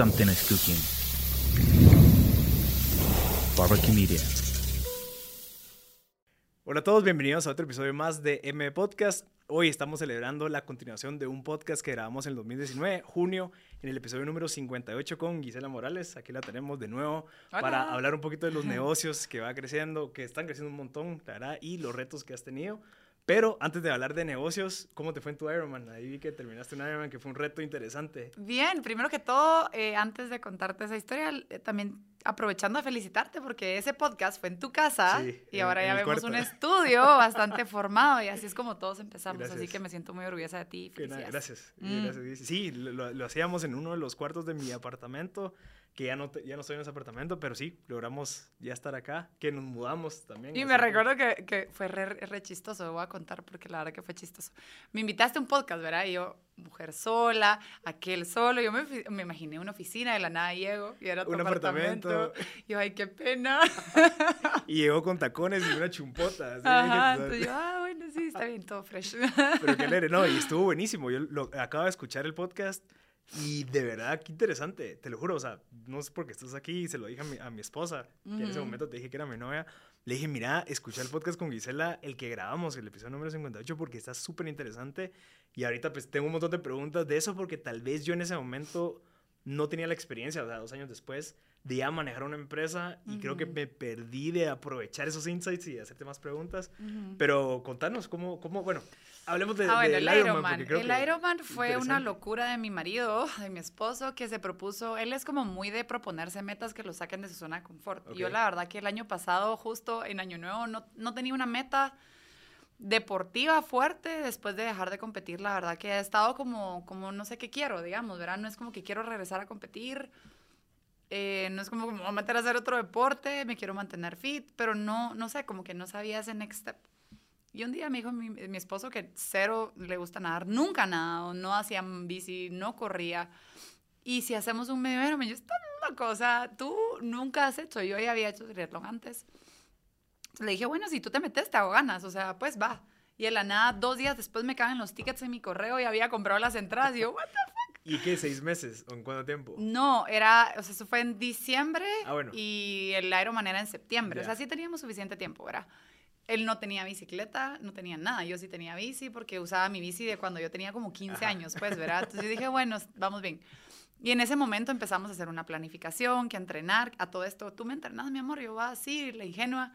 something is cooking. Barbecue Media. Hola a todos, bienvenidos a otro episodio más de M Podcast. Hoy estamos celebrando la continuación de un podcast que grabamos en el 2019, junio, en el episodio número 58 con Gisela Morales. Aquí la tenemos de nuevo Hola. para hablar un poquito de los negocios que va creciendo, que están creciendo un montón, la verdad, y los retos que has tenido. Pero antes de hablar de negocios, ¿cómo te fue en tu Ironman? Ahí vi que terminaste un Ironman que fue un reto interesante. Bien, primero que todo, eh, antes de contarte esa historia, eh, también aprovechando a felicitarte porque ese podcast fue en tu casa Sí, y en- ahora ya vemos cuarto. un estudio bastante formado y así es como todos empezamos. Así que me siento muy orgullosa de ti. Gracias. Mm. gracias. Sí, lo hacíamos en uno de los cuartos de mi apartamento, que ya no, te- ya no estoy en ese apartamento, pero sí, logramos ya estar acá, que nos mudamos también. Y me que- recuerdo que, que fue re, re chistoso, voy a contar porque la verdad que fue chistoso. Me invitaste a un podcast, ¿verdad? Y yo, mujer sola, aquel solo, yo me, me imaginé una oficina, de la nada llego y era tu Un apartamento. apartamento. Y yo, ay, qué pena. Y llegó con tacones y una chumpota. así, Ajá, que- entonces yo, ah, bueno, sí, está bien, todo fresh. Pero qué alegre, no, y estuvo buenísimo. Yo lo, acabo de escuchar el podcast y de verdad, qué interesante. Te lo juro, o sea, no es porque estás aquí, se lo dije a mi, a mi esposa, que en ese momento te dije que era mi novia. Le dije, mira, escucha el podcast con Gisela, el que grabamos, el episodio número 58, porque está súper interesante. Y ahorita pues tengo un montón de preguntas de eso, porque tal vez yo en ese momento no tenía la experiencia, o sea, dos años después, de ya manejar una empresa y creo que me perdí de aprovechar esos insights y de hacerte más preguntas. Pero contanos, ¿cómo, cómo bueno, hablemos de, Ah, bueno, del el porque creo El que fue una locura de mi marido, de mi esposo, que se propuso, él es como muy de proponerse metas que lo saquen de su zona de confort. Y Yo la verdad que el año pasado, justo en Año Nuevo, no, no tenía una meta deportiva fuerte después de dejar de competir. La verdad que he estado como, como no sé qué quiero, digamos, ¿verdad? No es como que quiero regresar a competir. eh, no es como que me voy a meter a hacer otro deporte, me quiero mantener fit, pero no, no sé, como que no sabía ese next step. Y un día me dijo mi, mi esposo que cero le gusta nadar, nunca nadado, no hacía bici, no corría. Y si hacemos un medio Ironman, yo estoy loco, o sea, tú nunca has hecho, yo ya había hecho triatlón antes. Entonces le dije, bueno, si tú te metes, te hago ganas, o sea, pues va. Y de la nada, dos días después me caen los tickets en mi correo y había comprado las entradas. Y yo, ¿what the ¿Y qué? ¿Seis meses? ¿O en cuánto tiempo? no, era, o sea, eso fue en diciembre Ah, bueno. y el Ironman era en septiembre. O sea, sí teníamos suficiente tiempo, ¿verdad? Él no tenía bicicleta, no tenía nada. Yo sí tenía bici porque usaba mi bici de cuando yo tenía como 15 Ajá. años, pues, ¿verdad? Entonces yo dije, bueno, vamos bien. Y en ese momento empezamos a hacer una planificación, que a entrenar, a todo esto. Tú me entrenas, mi amor, yo va así, la ingenua.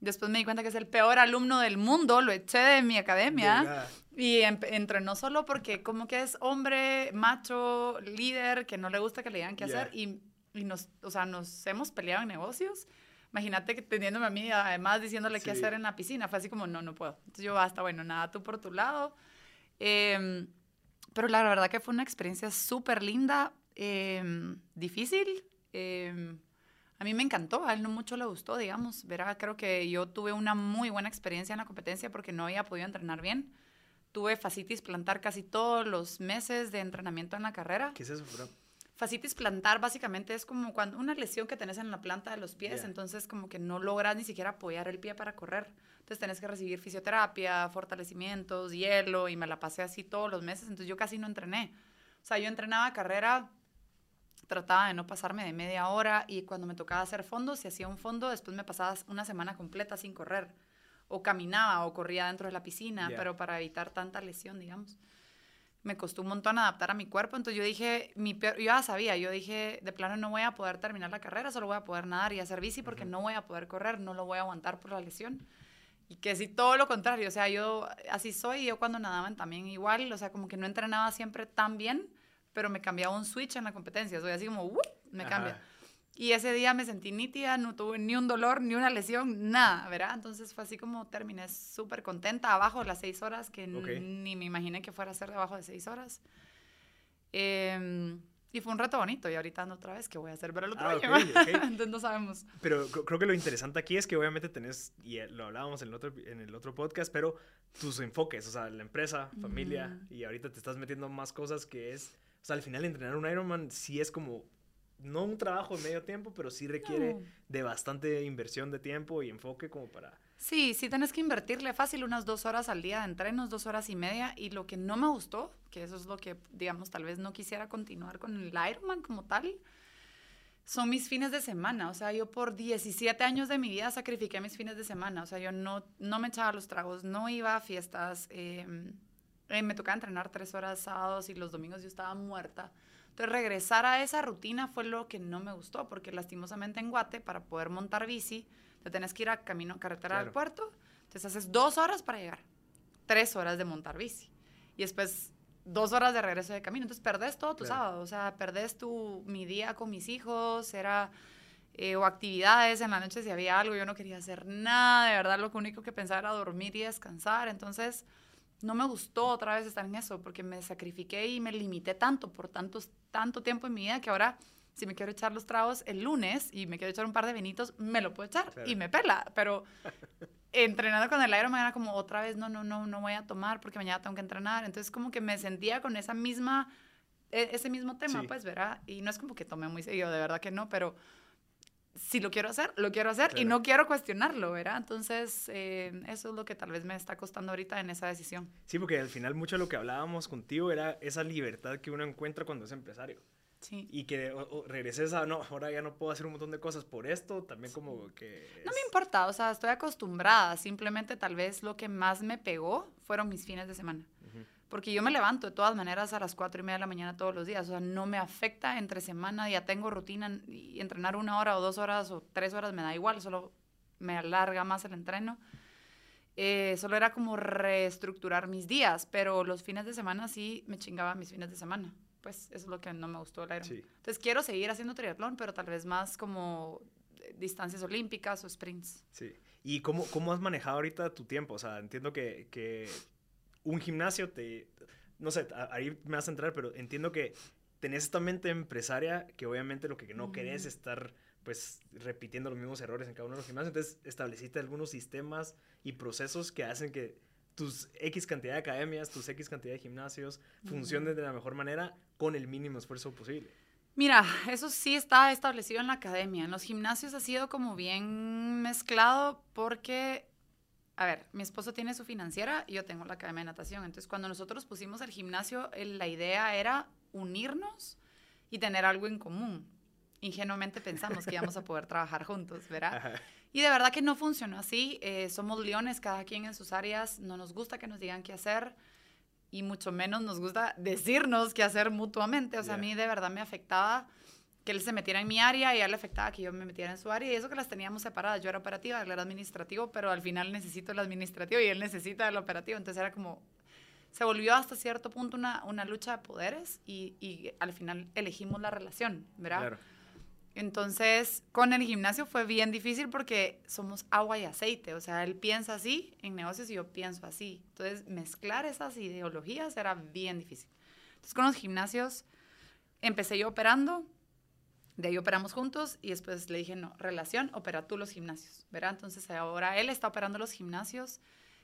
Después me di cuenta que es el peor alumno del mundo, lo eché de mi academia. ¿Verdad? Y em- entrenó solo porque como que es hombre, macho, líder, que no le gusta que le digan qué hacer y, y nos, o sea, nos hemos peleado en negocios. Imagínate que teniéndome a mí, además diciéndole qué Sí. hacer en la piscina, fue así como, no, no puedo. Entonces yo, basta, bueno, nada, tú por tu lado. Em, pero la verdad que fue una experiencia súper linda, em, difícil. em, a mí me encantó, a él no mucho le gustó, digamos. Verá, creo que yo tuve una muy buena experiencia en la competencia porque no había podido entrenar bien. Tuve fascitis plantar casi todos los meses de entrenamiento en la carrera. ¿Qué es eso, bro? Fascitis plantar básicamente es como cuando una lesión que tenés en la planta de los pies, entonces como que no logras ni siquiera apoyar el pie para correr. Entonces tenés que recibir fisioterapia, fortalecimientos, hielo y me la pasé así todos los meses, entonces yo casi no entrené. O sea, yo entrenaba carrera, trataba de no pasarme de media hora y cuando me tocaba hacer fondos, si hacía un fondo, después me pasaba una semana completa sin correr. O caminaba o corría dentro de la piscina, pero para evitar tanta lesión, digamos me costó un montón adaptar a mi cuerpo. Entonces yo dije, mi peor- yo ya sabía, yo dije, de plano no voy a poder terminar la carrera, solo voy a poder nadar y hacer bici porque no voy a poder correr, no lo voy a aguantar por la lesión. Y que sí, todo lo contrario, o sea, yo así soy, yo cuando nadaban también igual, o sea, como que no entrenaba siempre tan bien, pero me cambiaba un switch en la competencia, soy así como, ¡wup! me Ajá. cambia. Y ese día me sentí nítida, no tuve ni un dolor, ni una lesión, nada, ¿verdad? Entonces fue así como terminé súper contenta, abajo de las seis horas, que n- Ok. ni me imaginé que fuera a ser debajo de seis horas. Em, y fue un reto bonito, y ahorita ando otra vez, que voy a hacer ver el otro Ah, año? ok, ok. Entonces no sabemos. Pero cr- creo que lo interesante aquí es que obviamente tenés, y eh, lo hablábamos en el otro, en el otro podcast, pero tus enfoques, o sea, la empresa, familia, y ahorita te estás metiendo más cosas que es, o sea, al final entrenar un Ironman sí es como, no un trabajo de medio tiempo, pero sí requiere No. de bastante inversión de tiempo y enfoque como para Sí, sí tenés que invertirle fácil unas dos horas al día de entrenos, dos horas y media. Y lo que no me gustó, que eso es lo que, digamos, tal vez no quisiera continuar con el Ironman como tal, son mis fines de semana. O sea, yo por 17 años de mi vida sacrifiqué mis fines de semana. O sea, yo no, no me echaba los tragos, no iba a fiestas. eh, eh, me tocaba entrenar tres horas sábados y los domingos yo estaba muerta. Entonces, regresar a esa rutina fue lo que no me gustó, porque lastimosamente en Guate, para poder montar bici, te tenés que ir a camino, carretera Claro. al puerto. Entonces, haces dos horas para llegar, tres horas de montar bici. Y después, dos horas de regreso de camino. Entonces, perdés todo tu Claro. sábado. O sea, perdés tu, mi día con mis hijos, era... eh, o actividades en la noche si había algo, yo no quería hacer nada, de verdad lo único que pensaba era dormir y descansar, entonces no me gustó otra vez estar en eso porque me sacrifiqué y me limité tanto por tantos, tanto tiempo en mi vida que ahora si me quiero echar los tragos el lunes y me quiero echar un par de vinitos, me lo puedo echar Claro. y me pela, pero entrenando con el Ironman era como otra vez, no, no, no, no voy a tomar porque mañana tengo que entrenar, entonces como que me sentía con esa misma, e- ese mismo tema, Sí. pues, ¿verdad? Y no es como que tomé muy seguido, de verdad que no, pero si lo quiero hacer, lo quiero hacer y Claro. no quiero cuestionarlo, ¿verdad? Entonces, eh, eso es lo que tal vez me está costando ahorita en esa decisión. Sí, porque al final mucho de lo que hablábamos contigo era esa libertad que uno encuentra cuando es empresario. Sí. Y que o- o regreses a, no, ahora ya no puedo hacer un montón de cosas por esto, también como que... No me es- importa, o sea, estoy acostumbrada, simplemente tal vez lo que más me pegó fueron mis fines de semana. Porque yo me levanto de todas maneras a las cuatro y media de la mañana todos los días. O sea, no me afecta entre semana, ya tengo rutina y entrenar una hora o dos horas o tres horas me da igual, solo me alarga más el entreno. Eh, solo era como reestructurar mis días, pero los fines de semana sí me chingaba mis fines de semana. Pues eso es lo que no me gustó del Ironman. Sí. Entonces quiero seguir haciendo triatlón, pero tal vez más como distancias olímpicas o sprints. Sí. ¿Y cómo, cómo has manejado ahorita tu tiempo? O sea, entiendo que, que un gimnasio te... No sé, ahí me vas a entrar, pero entiendo que tenés esta mente empresaria que obviamente lo que no querés es estar pues repitiendo los mismos errores en cada uno de los gimnasios. Entonces estableciste algunos sistemas y procesos que hacen que tus X cantidad de academias, tus X cantidad de gimnasios funcionen de la mejor manera con el mínimo esfuerzo posible. Mira, eso sí está establecido en la academia. En los gimnasios ha sido como bien mezclado porque, a ver, mi esposo tiene su financiera y yo tengo la academia de natación. Entonces, cuando nosotros pusimos el gimnasio, el- la idea era unirnos y tener algo en común. Ingenuamente pensamos que íbamos a poder trabajar juntos, ¿verdad? Ajá. Y de verdad que no funcionó así. Eh, somos leones, cada quien en sus áreas. No nos gusta que nos digan qué hacer y mucho menos nos gusta decirnos qué hacer mutuamente. O sea, a mí de verdad me afectaba que él se metiera en mi área y a él le afectaba que yo me metiera en su área. Y eso que las teníamos separadas. Yo era operativa, él era administrativo, pero al final necesito el administrativo y él necesita el operativo. Entonces era como... Se volvió hasta cierto punto una, una lucha de poderes y, y al final elegimos la relación, ¿verdad? Claro. Entonces, con el gimnasio fue bien difícil porque somos agua y aceite. O sea, él piensa así en negocios y yo pienso así. Entonces, mezclar esas ideologías era bien difícil. Entonces, con los gimnasios, empecé yo operando, de ahí operamos juntos y después le dije, no, relación, opera tú los gimnasios, ¿verdad? Entonces, ahora él está operando los gimnasios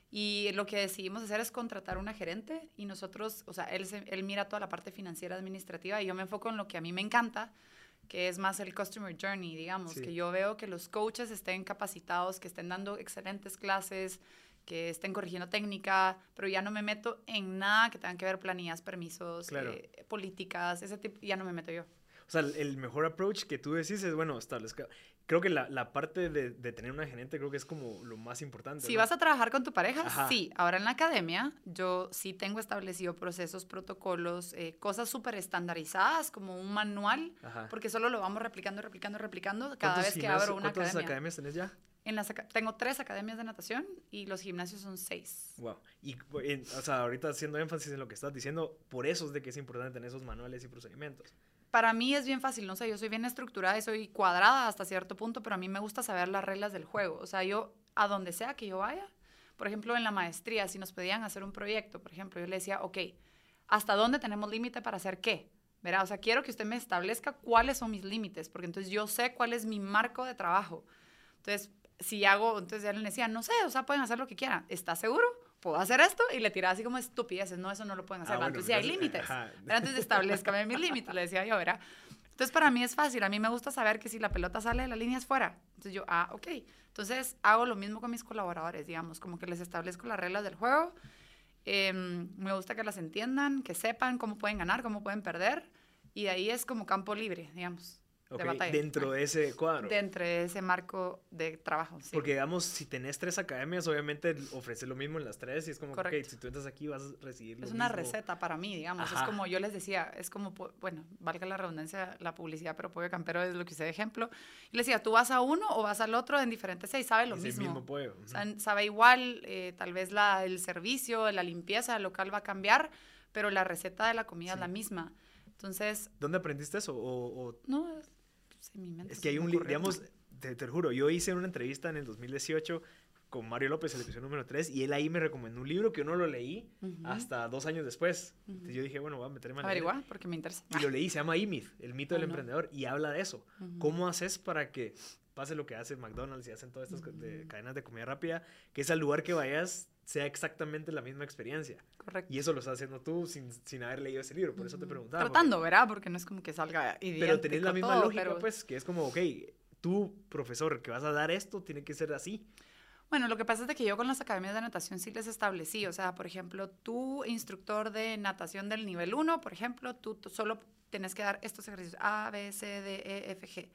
y lo que decidimos hacer es contratar una gerente y nosotros, o sea, él, se- él mira toda la parte financiera administrativa y yo me enfoco en lo que a mí me encanta, que es más el customer journey, digamos, Sí. que yo veo que los coaches estén capacitados, que estén dando excelentes clases, que estén corrigiendo técnica, pero ya no me meto en nada que tenga que ver planillas, permisos, Claro. eh, políticas, ese tipo, ya no me meto yo. O sea, el, mejor approach que tú decís es, bueno, establezca... Creo que la, la parte de, de tener una gerente creo que es como lo más importante. Si ¿no? vas a trabajar con tu pareja, Ajá. sí. Ahora en la academia, yo sí tengo establecido procesos, protocolos, eh, cosas súper estandarizadas, como un manual, Ajá. porque solo lo vamos replicando, replicando, replicando cada ¿Cuántos vez que abro una ¿Cuántas academia. academias tenés ya? En las tengo tres academias de natación y los gimnasios son seis. Wow. Y, en- o sea, ahorita haciendo énfasis en lo que estás diciendo, por eso es de que es importante tener esos manuales y procedimientos. Para mí es bien fácil, no sé, yo soy bien estructurada y soy cuadrada hasta cierto punto, pero a mí me gusta saber las reglas del juego. O sea, yo, a donde sea que yo vaya, por ejemplo, en la maestría, si nos pedían hacer un proyecto, por ejemplo, yo le decía, ok, ¿hasta dónde tenemos límite para hacer qué? ¿Verdad? O sea, quiero que usted me establezca cuáles son mis límites, porque entonces yo sé cuál es mi marco de trabajo. Entonces, si hago, entonces ya le decía, no sé, o sea, pueden hacer lo que quieran. ¿Está seguro? ¿Puedo hacer esto? Y le tiraba así como estupideces, no, eso no lo pueden hacer. Ah, bueno, entonces, sí hay límites. Entonces, establezcame mis límites, le decía yo, ¿verdad? Entonces, para mí es fácil. A mí me gusta saber que si la pelota sale de la línea es fuera. Entonces, yo, ah, ok. Entonces, hago lo mismo con mis colaboradores, digamos, como que les establezco las reglas del juego. Em, me gusta que las entiendan, que sepan cómo pueden ganar, cómo pueden perder. Y de ahí es como campo libre, digamos. Ok, dentro de ese cuadro. Dentro de ese marco de trabajo, sí. Porque, digamos, si tenés tres academias, obviamente ofreces lo mismo en las tres y es como, que si tú entras aquí vas a recibir lo Es una receta para mí, digamos. Es como yo les decía, es como, bueno, valga la redundancia, la publicidad, pero Pollo Campero es lo que hice de ejemplo. Y les decía, tú vas a uno o vas al otro en diferentes seis, sabe lo Es mismo. el mismo pollo. Sabe igual, eh, tal vez la, el servicio, la limpieza del local va a cambiar, pero la receta de la comida es la misma. Entonces, ¿Dónde aprendiste eso? O, o- no, pues, en mi mente Es que hay un, ocurrió. digamos, te, te lo juro, yo hice una entrevista en el 2018 con Mario López, el episodio número 3, y él ahí me recomendó un libro que yo no lo leí hasta dos años después. Ujú. Entonces yo dije, bueno, voy a meterme a leer. Averiguar, porque me interesa. Y lo leí, se llama E-Myth, el mito del Ah, no. emprendedor, y habla de eso. ¿Cómo haces para que pase lo que hace McDonald's y hacen todas estas de- cadenas de comida rápida? Que ese lugar que vayas sea exactamente la misma experiencia. Correcto. Y eso lo estás haciendo tú sin, sin haber leído ese libro, por eso te preguntaba. porque- Tratando, ¿verdad? Porque no es como que salga idéntico pero tenés la misma todo, lógica, pero- pues, que es como, ok, tú, profesor, que vas a dar esto, tiene que ser así. Bueno, lo que pasa es de que yo con las academias de natación sí les establecí, o sea, por ejemplo, tú, instructor de natación del nivel 1, por ejemplo, tú t- solo tienes que dar estos ejercicios A, B, C, D, E, F, G.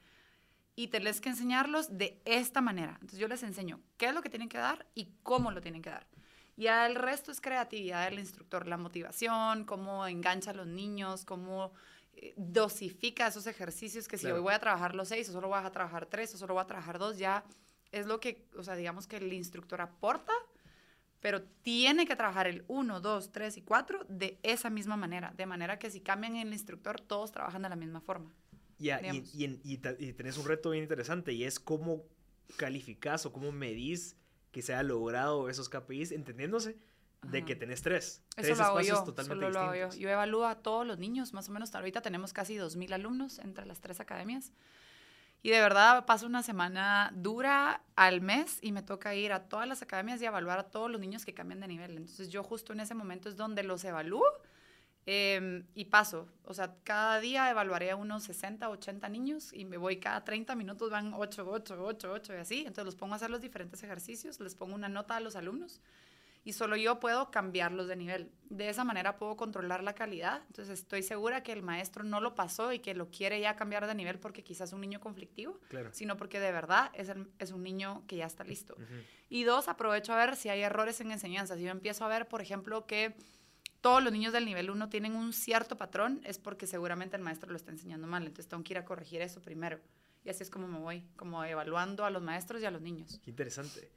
Y tienes que enseñarlos de esta manera. Entonces yo les enseño qué es lo que tienen que dar y cómo lo tienen que dar. Ya el resto es creatividad del instructor, la motivación, cómo engancha a los niños, cómo eh, dosifica esos ejercicios, que si Claro. hoy voy a trabajar los seis, o solo voy a trabajar tres, o solo voy a trabajar dos, ya es lo que, o sea, digamos que el instructor aporta, pero tiene que trabajar el 1, 2, 3 y 4 de esa misma manera, de manera que si cambian el instructor, todos trabajan de la misma forma. Y, y, y tenés un reto bien interesante y es cómo calificás o cómo medís que se ha logrado esos KPIs, entendiéndose de Ajá. que tenés tres. Eso tres lo hago espacios yo, totalmente solo lo hago yo. distintos. Yo evalúo a todos los niños, más o menos ahorita tenemos casi 2.000 alumnos entre las tres academias. Y de verdad paso una semana dura al mes y me toca ir a todas las academias y evaluar a todos los niños que cambian de nivel. Entonces yo justo en ese momento es donde los evalúo em, y paso. O sea, cada día evaluaré a unos 60, 80 niños y me voy cada 30 minutos, van 8, 8, 8, 8 y así. Entonces los pongo a hacer los diferentes ejercicios, les pongo una nota a los alumnos y solo yo puedo cambiarlos de nivel. De esa manera puedo controlar la calidad. Entonces estoy segura que el maestro no lo pasó y que lo quiere ya cambiar de nivel porque quizás es un niño conflictivo, Claro. sino porque de verdad es, el- es un niño que ya está listo. Ujú. Y dos, aprovecho a ver si hay errores en enseñanza. Si yo empiezo a ver, por ejemplo, que todos los niños del nivel 1 tienen un cierto patrón, es porque seguramente el maestro lo está enseñando mal. Entonces tengo que ir a corregir eso primero. Y así es como me voy, como evaluando a los maestros y a los niños. Qué interesante.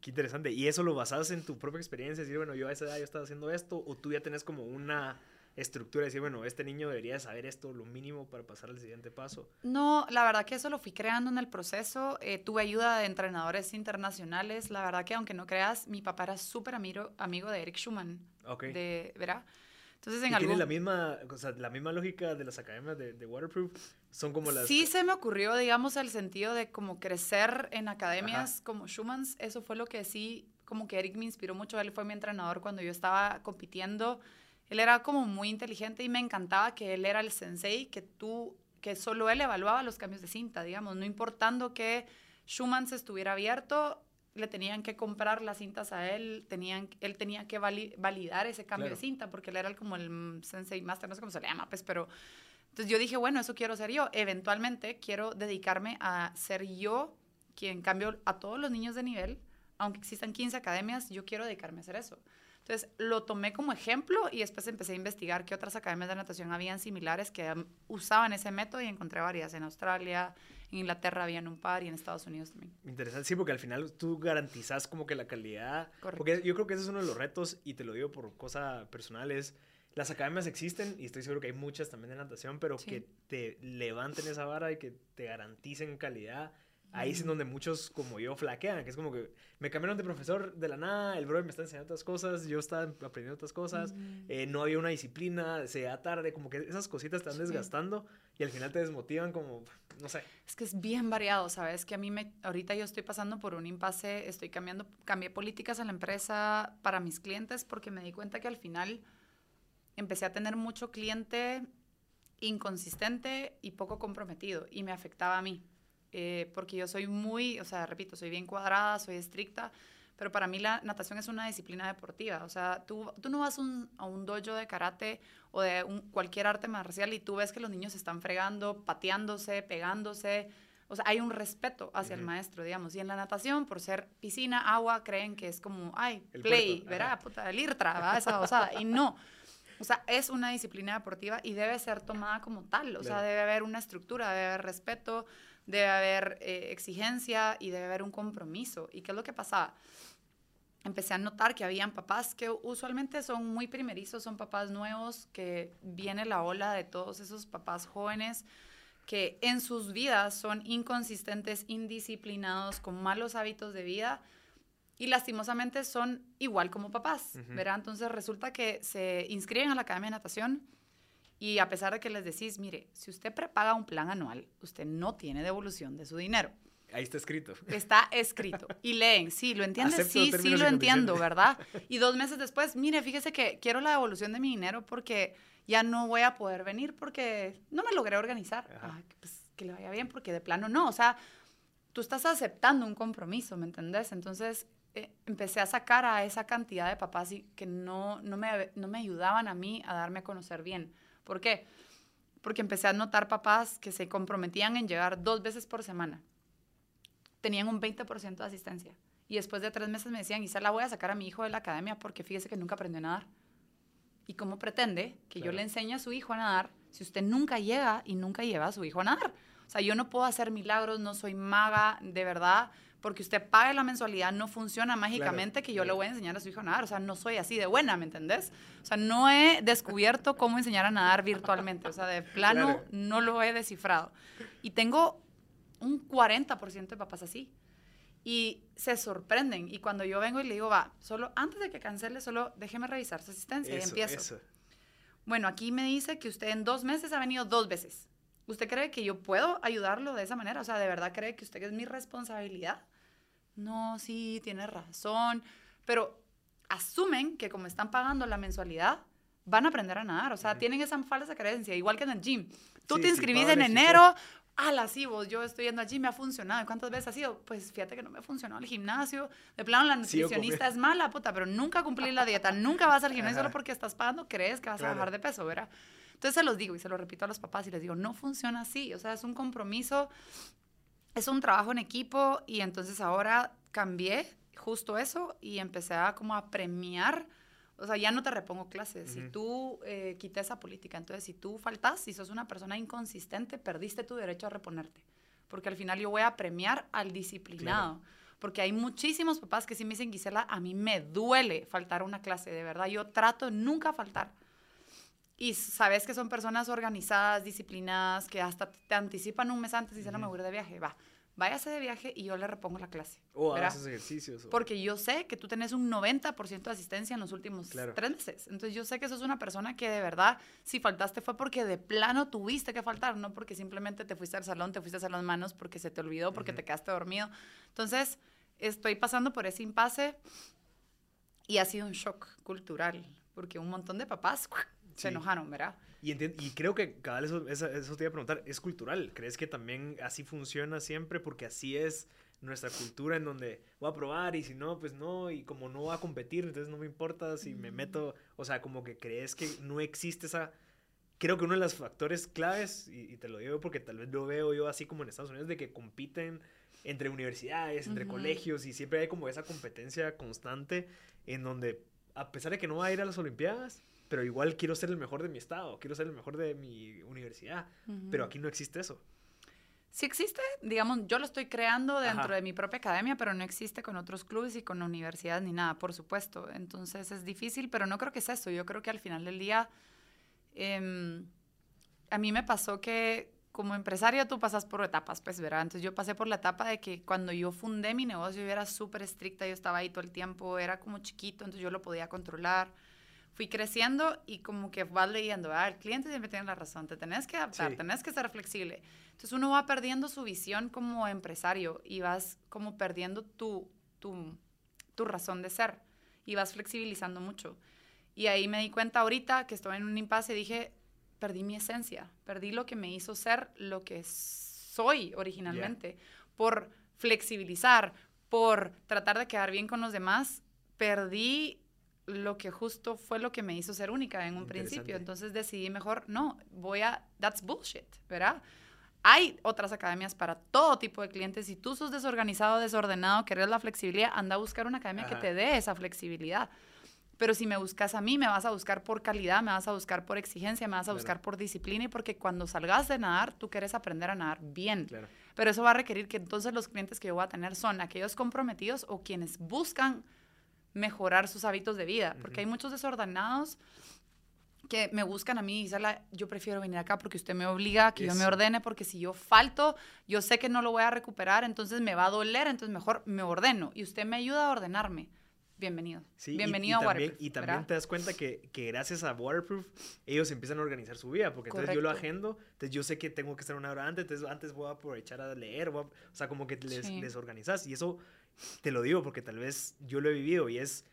Qué interesante. ¿Y eso lo basas en tu propia experiencia? Decir, bueno, yo a esa edad yo estaba haciendo esto, o tú ya tenés como una estructura, decir, bueno, este niño debería saber esto, lo mínimo para pasar al siguiente paso. No, la verdad que eso lo fui creando en el proceso. Eh, tuve ayuda de entrenadores internacionales. La verdad que, aunque no creas, mi papá era súper amigo, amigo de Eric Schumann, Ok. de, ¿verdad? Entonces, ¿Y en tiene algún... la misma, o sea, la misma lógica de las academias de, de Waterproof? Son como las... Sí se me ocurrió, digamos, el sentido de como crecer en academias como Schumann's. Eso fue lo que sí, como que Eric me inspiró mucho. Él fue mi entrenador cuando yo estaba compitiendo. Él era como muy inteligente y me encantaba que él era el sensei, que tú, que solo él evaluaba los cambios de cinta, digamos, no importando que Schumann's estuviera abierto, le tenían que comprar las cintas a él, tenían, él tenía que vali- validar ese cambio Claro. de cinta, porque él era el, como el sensei master, no sé cómo se le llama, pues, pero entonces yo dije, bueno, eso quiero ser yo. Eventualmente quiero dedicarme a ser yo quien cambio a todos los niños de nivel, aunque existan 15 academias, yo quiero dedicarme a hacer eso. Entonces lo tomé como ejemplo y después empecé a investigar qué otras academias de natación habían similares que um, usaban ese método y encontré varias. En Australia, en Inglaterra habían un par y en Estados Unidos también. Interesante, sí, porque al final tú garantizas como que la calidad. Correcto. Porque yo creo que ese es uno de los retos, y te lo digo por cosa personal, es las academias existen, y estoy seguro que hay muchas también de natación, pero Sí. que te levanten esa vara y que te garanticen calidad. Ahí es en donde muchos como yo flaquean, que es como que me cambiaron de profesor de la nada, el brother me está enseñando otras cosas, yo estaba aprendiendo otras cosas, eh, no había una disciplina, se da tarde, como que esas cositas te van Sí. desgastando y al final te desmotivan como, no sé. Es que es bien variado, ¿sabes? Que a mí me, ahorita yo estoy pasando por un impasse, estoy cambiando, cambié políticas en la empresa para mis clientes porque me di cuenta que al final empecé a tener mucho cliente inconsistente y poco comprometido y me afectaba a mí. Eh, porque yo soy muy, o sea, repito, soy bien cuadrada, soy estricta, pero para mí la natación es una disciplina deportiva. O sea, tú, tú no vas a un dojo de karate o de un, cualquier arte marcial y tú ves que los niños están fregando, pateándose, pegándose. O sea, hay un respeto hacia el maestro, digamos. Y en la natación, por ser piscina, agua, creen que es como, ay, play, verá, puta, el IRTRA, ¿va? esa osada. Y no. O sea, es una disciplina deportiva y debe ser tomada como tal. O sea, debe haber una estructura, debe haber respeto, debe haber eh, exigencia y debe haber un compromiso. ¿Y qué es lo que pasaba? Empecé a notar que habían papás que usualmente son muy primerizos, son papás nuevos, que viene la ola de todos esos papás jóvenes que en sus vidas son inconsistentes, indisciplinados, con malos hábitos de vida y lastimosamente son igual como papás, ¿verdad? Entonces resulta que se inscriben a la Academia de Natación y a pesar de que les decís, mire, si usted prepaga un plan anual, usted no tiene devolución de su dinero. Ahí está escrito. Está escrito. Y leen, sí, lo entiendes, sí, sí lo entiendo, ¿verdad? Y dos meses después, mire, fíjese que quiero la devolución de mi dinero porque ya no voy a poder venir porque no me logré organizar. Ay, pues que le vaya bien porque de plano no, o sea, tú estás aceptando un compromiso, ¿me entendés? Entonces, eh, empecé a sacar a esa cantidad de papás y que no, no, me, no me ayudaban a mí a darme a conocer bien. ¿Por qué? Porque empecé a notar papás que se comprometían en llegar dos veces por semana. Tenían un 20% de asistencia. Y después de tres meses me decían, la voy a sacar a mi hijo de la academia porque fíjese que nunca aprendió a nadar. ¿Y cómo pretende que yo le enseñe a su hijo a nadar si usted nunca llega y nunca lleva a su hijo a nadar? O sea, yo no puedo hacer milagros, no soy maga, de verdad porque usted pague la mensualidad, no funciona mágicamente que yo le voy a enseñar a su hijo a nadar. O sea, no soy así de buena, ¿me entendés? O sea, no he descubierto cómo enseñar a nadar virtualmente. O sea, de plano no lo he descifrado. Y tengo un 40% de papás así. Y se sorprenden. Y cuando yo vengo y le digo, va, solo antes de que cancele, solo déjeme revisar su asistencia. y empiezo. Bueno, aquí me dice que usted en dos meses ha venido dos veces. ¿Usted cree que yo puedo ayudarlo de esa manera? O sea, ¿de verdad cree que usted es mi responsabilidad? No, sí, tiene razón. Pero asumen que como están pagando la mensualidad, van a aprender a nadar. O sea, tienen esa falsa creencia, igual que en el gym. Tú te inscribís en enero, ala, sí, vos, yo estoy yendo al gym, me ha funcionado. ¿Cuántas veces ha sido? Pues fíjate que no me ha funcionado el gimnasio. De plano, la nutricionista es mala, puta, pero nunca cumplí la dieta, nunca vas al gimnasio solo porque estás pagando, crees que vas a bajar de peso, ¿verdad? Entonces se los digo y se lo repito a los papás y les digo, no funciona así, o sea, es un compromiso, es un trabajo en equipo y entonces ahora cambié justo eso y empecé a como a premiar, o sea, ya no te repongo clases, si tú eh, quitas esa política, entonces si tú faltas, si sos una persona inconsistente, perdiste tu derecho a reponerte, porque al final yo voy a premiar al disciplinado. porque hay muchísimos papás que sí me dicen, Gisela, a mí me duele faltar una clase, de verdad, yo trato nunca faltar y sabes que son personas organizadas, disciplinadas, que hasta te anticipan un mes antes y dicen, no me voy de viaje, va, váyase de viaje y yo le repongo la clase. O hagas ejercicios. Porque yo sé que tú tenés un 90% de asistencia en los últimos tres meses. Entonces yo sé que sos una persona que de verdad, si faltaste fue porque de plano tuviste que faltar, no porque simplemente te fuiste al salón, te fuiste a hacer las manos porque se te olvidó, porque te quedaste dormido. Entonces estoy pasando por ese impasse y ha sido un shock cultural, porque un montón de papás se enojaron, ¿verdad? Y, y creo que cada vez eso, eso, te iba a preguntar, ¿es cultural? ¿Crees que también así funciona siempre? Porque así es nuestra cultura en donde voy a probar y si no, pues no, y como no va a competir, entonces no me importa si me meto, o sea, como que crees que no existe esa... Creo que uno de los factores claves, y, te lo digo porque tal vez lo veo yo así como en Estados Unidos, de que compiten entre universidades, entre colegios, y siempre hay como esa competencia constante en donde, a pesar de que no va a ir a las Olimpiadas, pero igual quiero ser el mejor de mi estado, quiero ser el mejor de mi universidad, pero aquí no existe eso. Sí existe, digamos, yo lo estoy creando dentro de mi propia academia, pero no existe con otros clubes y con universidades ni nada, por supuesto. Entonces es difícil, pero no creo que es eso. Yo creo que al final del día, em, a mí me pasó que como empresaria tú pasas por etapas, pues, ¿verdad? Entonces yo pasé por la etapa de que cuando yo fundé mi negocio yo era súper estricta, yo estaba ahí todo el tiempo, era como chiquito, entonces yo lo podía controlar fui creciendo y como que vas leyendo, ah, el cliente siempre tiene la razón, te tenés que adaptar, tenés que ser flexible. Entonces uno va perdiendo su visión como empresario y vas como perdiendo tu, tu, tu razón de ser y vas flexibilizando mucho. Y ahí me di cuenta ahorita que estoy en un impasse y dije, perdí mi esencia, perdí lo que me hizo ser lo que soy originalmente. Por flexibilizar, por tratar de quedar bien con los demás, perdí lo que justo fue lo que me hizo ser única en un principio. Entonces decidí mejor, no, voy a, that's bullshit, ¿verdad? Hay otras academias para todo tipo de clientes. Si tú sos desorganizado, desordenado, querés la flexibilidad, anda a buscar una academia que te dé esa flexibilidad. Pero si me buscas a mí, me vas a buscar por calidad, me vas a buscar por exigencia, me vas a buscar por disciplina y porque cuando salgas de nadar, tú quieres aprender a nadar bien. Pero eso va a requerir que entonces los clientes que yo voy a tener son aquellos comprometidos o quienes buscan mejorar sus hábitos de vida. Porque hay muchos desordenados que me buscan a mí y dicen, yo prefiero venir acá porque usted me obliga, que yo me ordene, porque si yo falto, yo sé que no lo voy a recuperar, entonces me va a doler, entonces mejor me ordeno y usted me ayuda a ordenarme. Bienvenido. Bienvenido a Waterproof. Y también te das cuenta que, que, gracias a Waterproof ellos empiezan a organizar su vida, porque entonces yo lo agendo, entonces yo sé que tengo que estar una hora antes, entonces antes voy a aprovechar a leer, o sea, como que les, les organizas y eso te lo digo porque tal vez yo lo he vivido y es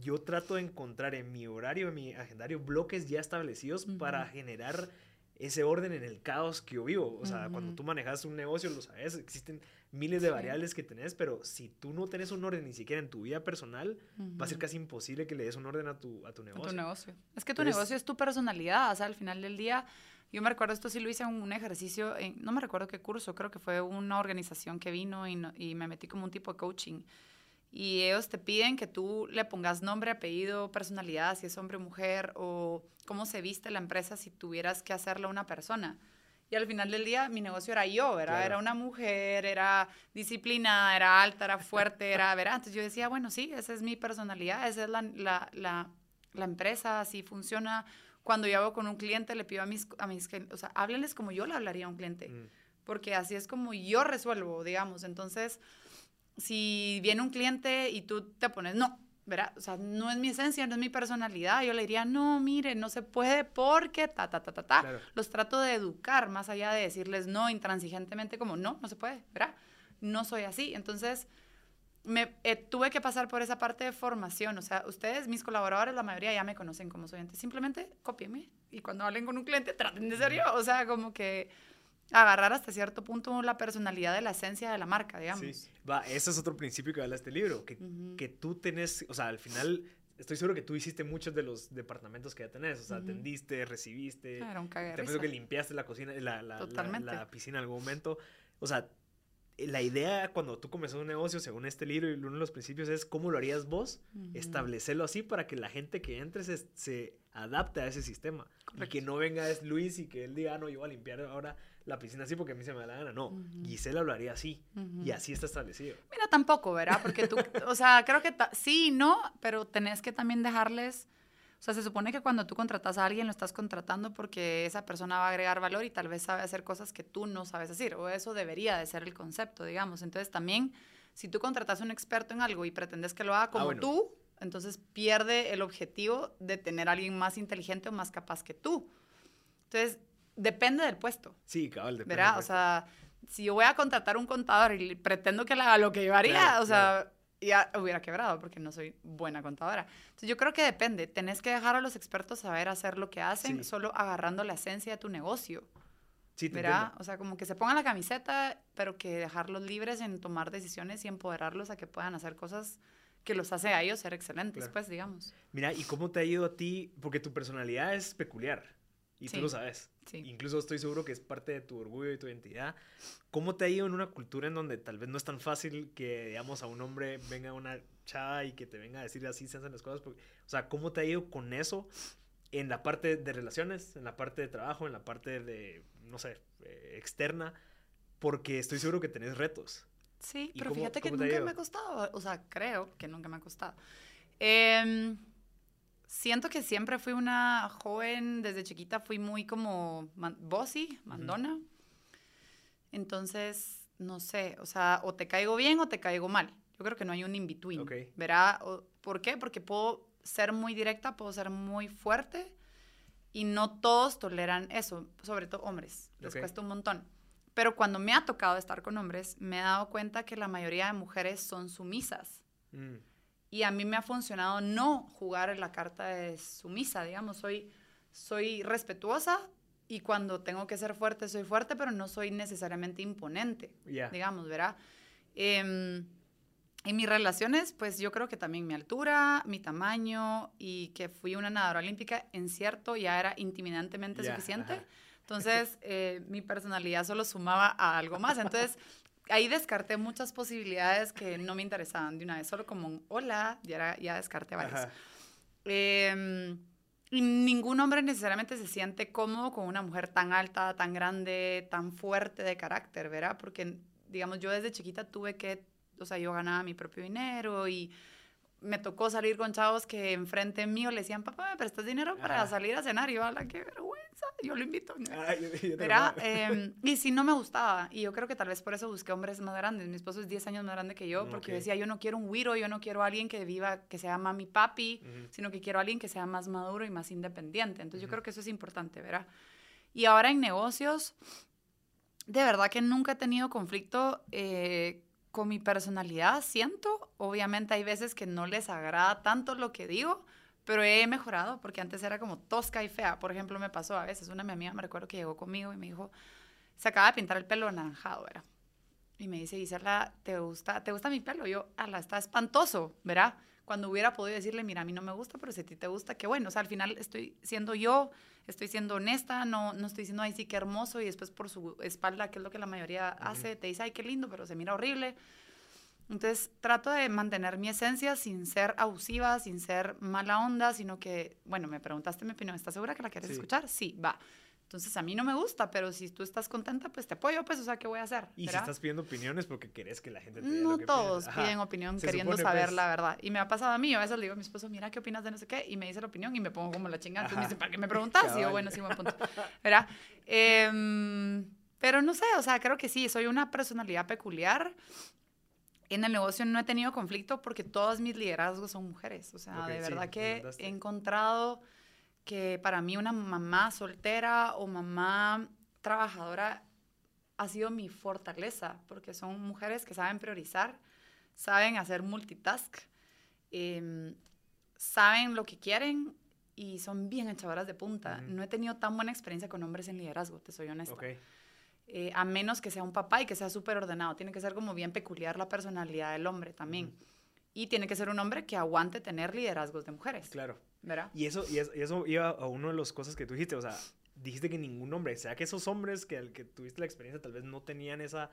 yo trato de encontrar en mi horario, en mi agendario, bloques ya establecidos para generar ese orden en el caos que yo vivo. O sea, cuando tú manejas un negocio, lo sabes, existen miles de variables que tenés, pero si tú no tenés un orden ni siquiera en tu vida personal, va a ser casi imposible que le des un orden a tu, a tu negocio. A tu negocio. Es que tu negocio es tu personalidad, o sea, al final del día... Yo me recuerdo, esto sí lo hice en un ejercicio, en, no me recuerdo qué curso, creo que fue una organización que vino y, y me metí como un tipo de coaching y ellos te piden que tú le pongas nombre, apellido, personalidad, si es hombre o mujer, o cómo se viste la empresa si tuvieras que hacerlo a una persona. Y al final del día, mi negocio era yo, era, era una mujer, era disciplinada, era alta, era fuerte, era, ¿verdad? Entonces yo decía, bueno, sí, esa es mi personalidad, esa es la, la, la, la empresa, así funciona. Cuando yo hago con un cliente, le pido a mis, a mis o sea, háblenles como yo le hablaría a un cliente, mm. porque así es como yo resuelvo, digamos. Entonces, si viene un cliente y tú te pones, no, ¿verdad? O sea, no es mi esencia, no es mi personalidad, yo le diría, no, mire, no se puede porque ta, ta, ta, ta, ta. Los trato de educar más allá de decirles no intransigentemente como, no, no se puede, ¿verdad? No soy así. Entonces, me eh, tuve que pasar por esa parte de formación. O sea, ustedes, mis colaboradores, la mayoría ya me conocen como soy. Simplemente cópienme y cuando hablen con un cliente, traten de ser yo. O sea, como que agarrar hasta cierto punto la personalidad de la esencia de la marca, digamos. Sí, va, ese es otro principio que habla este libro, que, que tú tenés, o sea, al final estoy seguro que tú hiciste muchos de los departamentos que ya tenés, o sea, atendiste, recibiste, ah, era un te que limpiaste la cocina, la, la, la, piscina en algún momento, o sea, la idea cuando tú comenzas un negocio, según este libro y uno de los principios es cómo lo harías vos, establecerlo así para que la gente que entre se, se adapte a ese sistema. Y que no venga es Luis y que él diga, ah, no, yo voy a limpiar ahora la piscina así porque a mí se me da la gana. No, Gisela lo haría así y así está establecido. Mira, tampoco, ¿verdad? Porque tú, o sea, creo que sí, no, pero tenés que también dejarles, o sea, se supone que cuando tú contratas a alguien lo estás contratando porque esa persona va a agregar valor y tal vez sabe hacer cosas que tú no sabes hacer, o eso debería de ser el concepto, digamos. Entonces también, si tú contratas a un experto en algo y pretendes que lo haga como ah, tú, entonces pierde el objetivo de tener a alguien más inteligente o más capaz que tú. Entonces, depende del puesto. Sí, cabal, depende. ¿Verdad? O sea, si yo voy a contratar un contador y pretendo que le haga lo que yo haría, o sea, ya hubiera quebrado porque no soy buena contadora. Entonces, yo creo que depende. Tenés que dejar a los expertos saber hacer lo que hacen, solo agarrando la esencia de tu negocio. Sí, te ¿verdad? O sea, como que se pongan la camiseta, pero que dejarlos libres en tomar decisiones y empoderarlos a que puedan hacer cosas que los hace a ellos ser excelentes, pues, digamos. Mira, ¿y cómo te ha ido a ti? Porque tu personalidad es peculiar. Y tú lo sabes. Incluso estoy seguro que es parte de tu orgullo y tu identidad. ¿Cómo te ha ido en una cultura en donde tal vez no es tan fácil que, digamos, a un hombre venga una chava y que te venga a decir así se hacen las cosas? o sea, ¿cómo te ha ido con eso en la parte de relaciones, en la parte de trabajo, en la parte de, no sé, eh, externa? Porque estoy seguro que tenés retos. Sí, pero fíjate que nunca me ha costado. O sea, creo que nunca me ha costado. Eh, Siento que siempre fui una joven, desde chiquita fui muy como bossy, mandona. Entonces, no sé, o sea, o te caigo bien o te caigo mal. Yo creo que no hay un in-between. ¿Verá? ¿Por qué? Porque puedo ser muy directa, puedo ser muy fuerte y no todos toleran eso, sobre todo hombres. Les cuesta un montón. Pero cuando me ha tocado estar con hombres, me he dado cuenta que la mayoría de mujeres son sumisas. Mm. Y a mí me ha funcionado no jugar la carta de sumisa, digamos, soy soy respetuosa y cuando tengo que ser fuerte, soy fuerte, pero no soy necesariamente imponente, Ya. digamos, ¿verdad? Em, en mis relaciones, pues yo creo que también mi altura, mi tamaño y que fui una nadadora olímpica en cierto ya era intimidantemente Ya, suficiente. Entonces, eh, mi personalidad solo sumaba a algo más. Entonces, ahí descarté muchas posibilidades que no me interesaban de una vez. Solo como un hola, ya, era- ya descarté varias. Ajá. Eh, y ningún hombre necesariamente se siente cómodo con una mujer tan alta, tan grande, tan fuerte de carácter, ¿verdad? Porque, digamos, yo desde chiquita tuve que, o sea, yo ganaba mi propio dinero y me tocó salir con chavos que enfrente mío le decían, papá, ¿me prestas dinero para Ajá. salir a cenar? Y yo, ala, qué vergüenza, yo lo invito. Ay, yo- yo lo- Eh, y sí, no me gustaba. Y yo creo que tal vez por eso busqué hombres más grandes. Mi esposo es 10 años más grande que yo, porque yo Ok. decía, yo no quiero un güiro, yo no quiero a alguien que viva, que sea mami papi, Ujú. sino que quiero a alguien que sea más maduro y más independiente. Entonces yo Ujú. creo que eso es importante, ¿verdad? Y ahora en negocios, de verdad que nunca he tenido conflicto eh, con mi personalidad, siento. Obviamente hay veces que no les agrada tanto lo que digo, pero he mejorado porque antes era como tosca y fea. Por ejemplo, me pasó a veces, una mi amiga me recuerdo que llegó conmigo y me dijo, se acaba de pintar el pelo anaranjado, ¿verdad? Y me dice, Gisela, ¿te gusta, ¿te gusta mi pelo? Yo, ala, está espantoso, ¿verdad? Cuando hubiera podido decirle, mira, a mí no me gusta, pero si a ti te gusta, qué bueno. O sea, al final estoy siendo yo, estoy siendo honesta, no, no estoy diciendo, ay, sí, qué hermoso, y después por su espalda, que es lo que la mayoría hace, te dice, ay, qué lindo, pero se mira horrible. Entonces, trato de mantener mi esencia sin ser abusiva, sin ser mala onda, sino que, bueno, me preguntaste mi opinión, ¿estás segura que la quieres Sí. escuchar? Sí, va. Entonces, a mí no me gusta, pero si tú estás contenta, pues te apoyo, pues, o sea, ¿qué voy a hacer? Y si ¿verdad? estás pidiendo opiniones porque querés que la gente te diga No lo que todos. Ajá. piden opinión Se queriendo supone, saber pues. la verdad. Y me ha pasado a mí, a veces le digo a mi esposo, mira, ¿qué opinas de no sé qué? Y me dice la opinión y me pongo como la chingada. Entonces me dice, ¿para qué me preguntas? Y yo, bueno, sí, buen punto. ¿Verdad? Em, pero no sé, o sea, creo que sí, soy una personalidad peculiar. En el negocio no he tenido conflicto porque todos mis liderazgos son mujeres. O sea, Ok, de sí, verdad me que he encontrado que para mí una mamá soltera o mamá trabajadora ha sido mi fortaleza, porque son mujeres que saben priorizar, saben hacer multitask, em, saben lo que quieren y son bien echadoras de punta. Ujú. No he tenido tan buena experiencia con hombres en liderazgo, te soy honesta. Ok. Eh, a menos que sea un papá y que sea súper ordenado. Tiene que ser como bien peculiar la personalidad del hombre también. Y tiene que ser un hombre que aguante tener liderazgos de mujeres, Claro. ¿verdad? Y eso, y eso, y eso iba a una de las cosas que tú dijiste, o sea, dijiste que ningún hombre, o sea, que esos hombres que, que tuviste la experiencia tal vez no tenían esa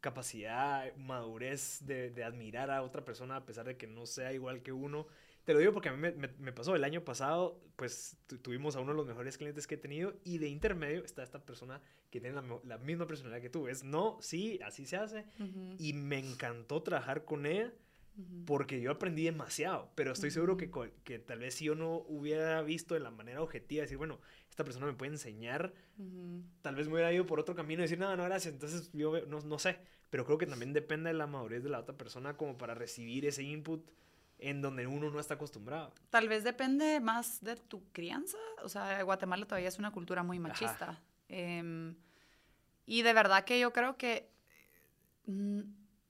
capacidad, madurez de, de admirar a otra persona a pesar de que no sea igual que uno. Te lo digo porque a mí me, me- me pasó el año pasado, pues tu- tuvimos a uno de los mejores clientes que he tenido y de intermedio está esta persona que tiene la, la misma personalidad que tú. Es no, sí, así se hace. Ujú, Y me encantó trabajar con ella porque yo aprendí demasiado, pero estoy seguro que, que tal vez si yo no hubiera visto de la manera objetiva, decir, bueno, esta persona me puede enseñar, Ujú. tal vez me hubiera ido por otro camino y decir, no, no, gracias, entonces yo no, no sé, pero creo que también depende de la madurez de la otra persona como para recibir ese input en donde uno no está acostumbrado. Tal vez depende más de tu crianza. O sea, Guatemala todavía es una cultura muy machista. Em, y de verdad que yo creo que mm,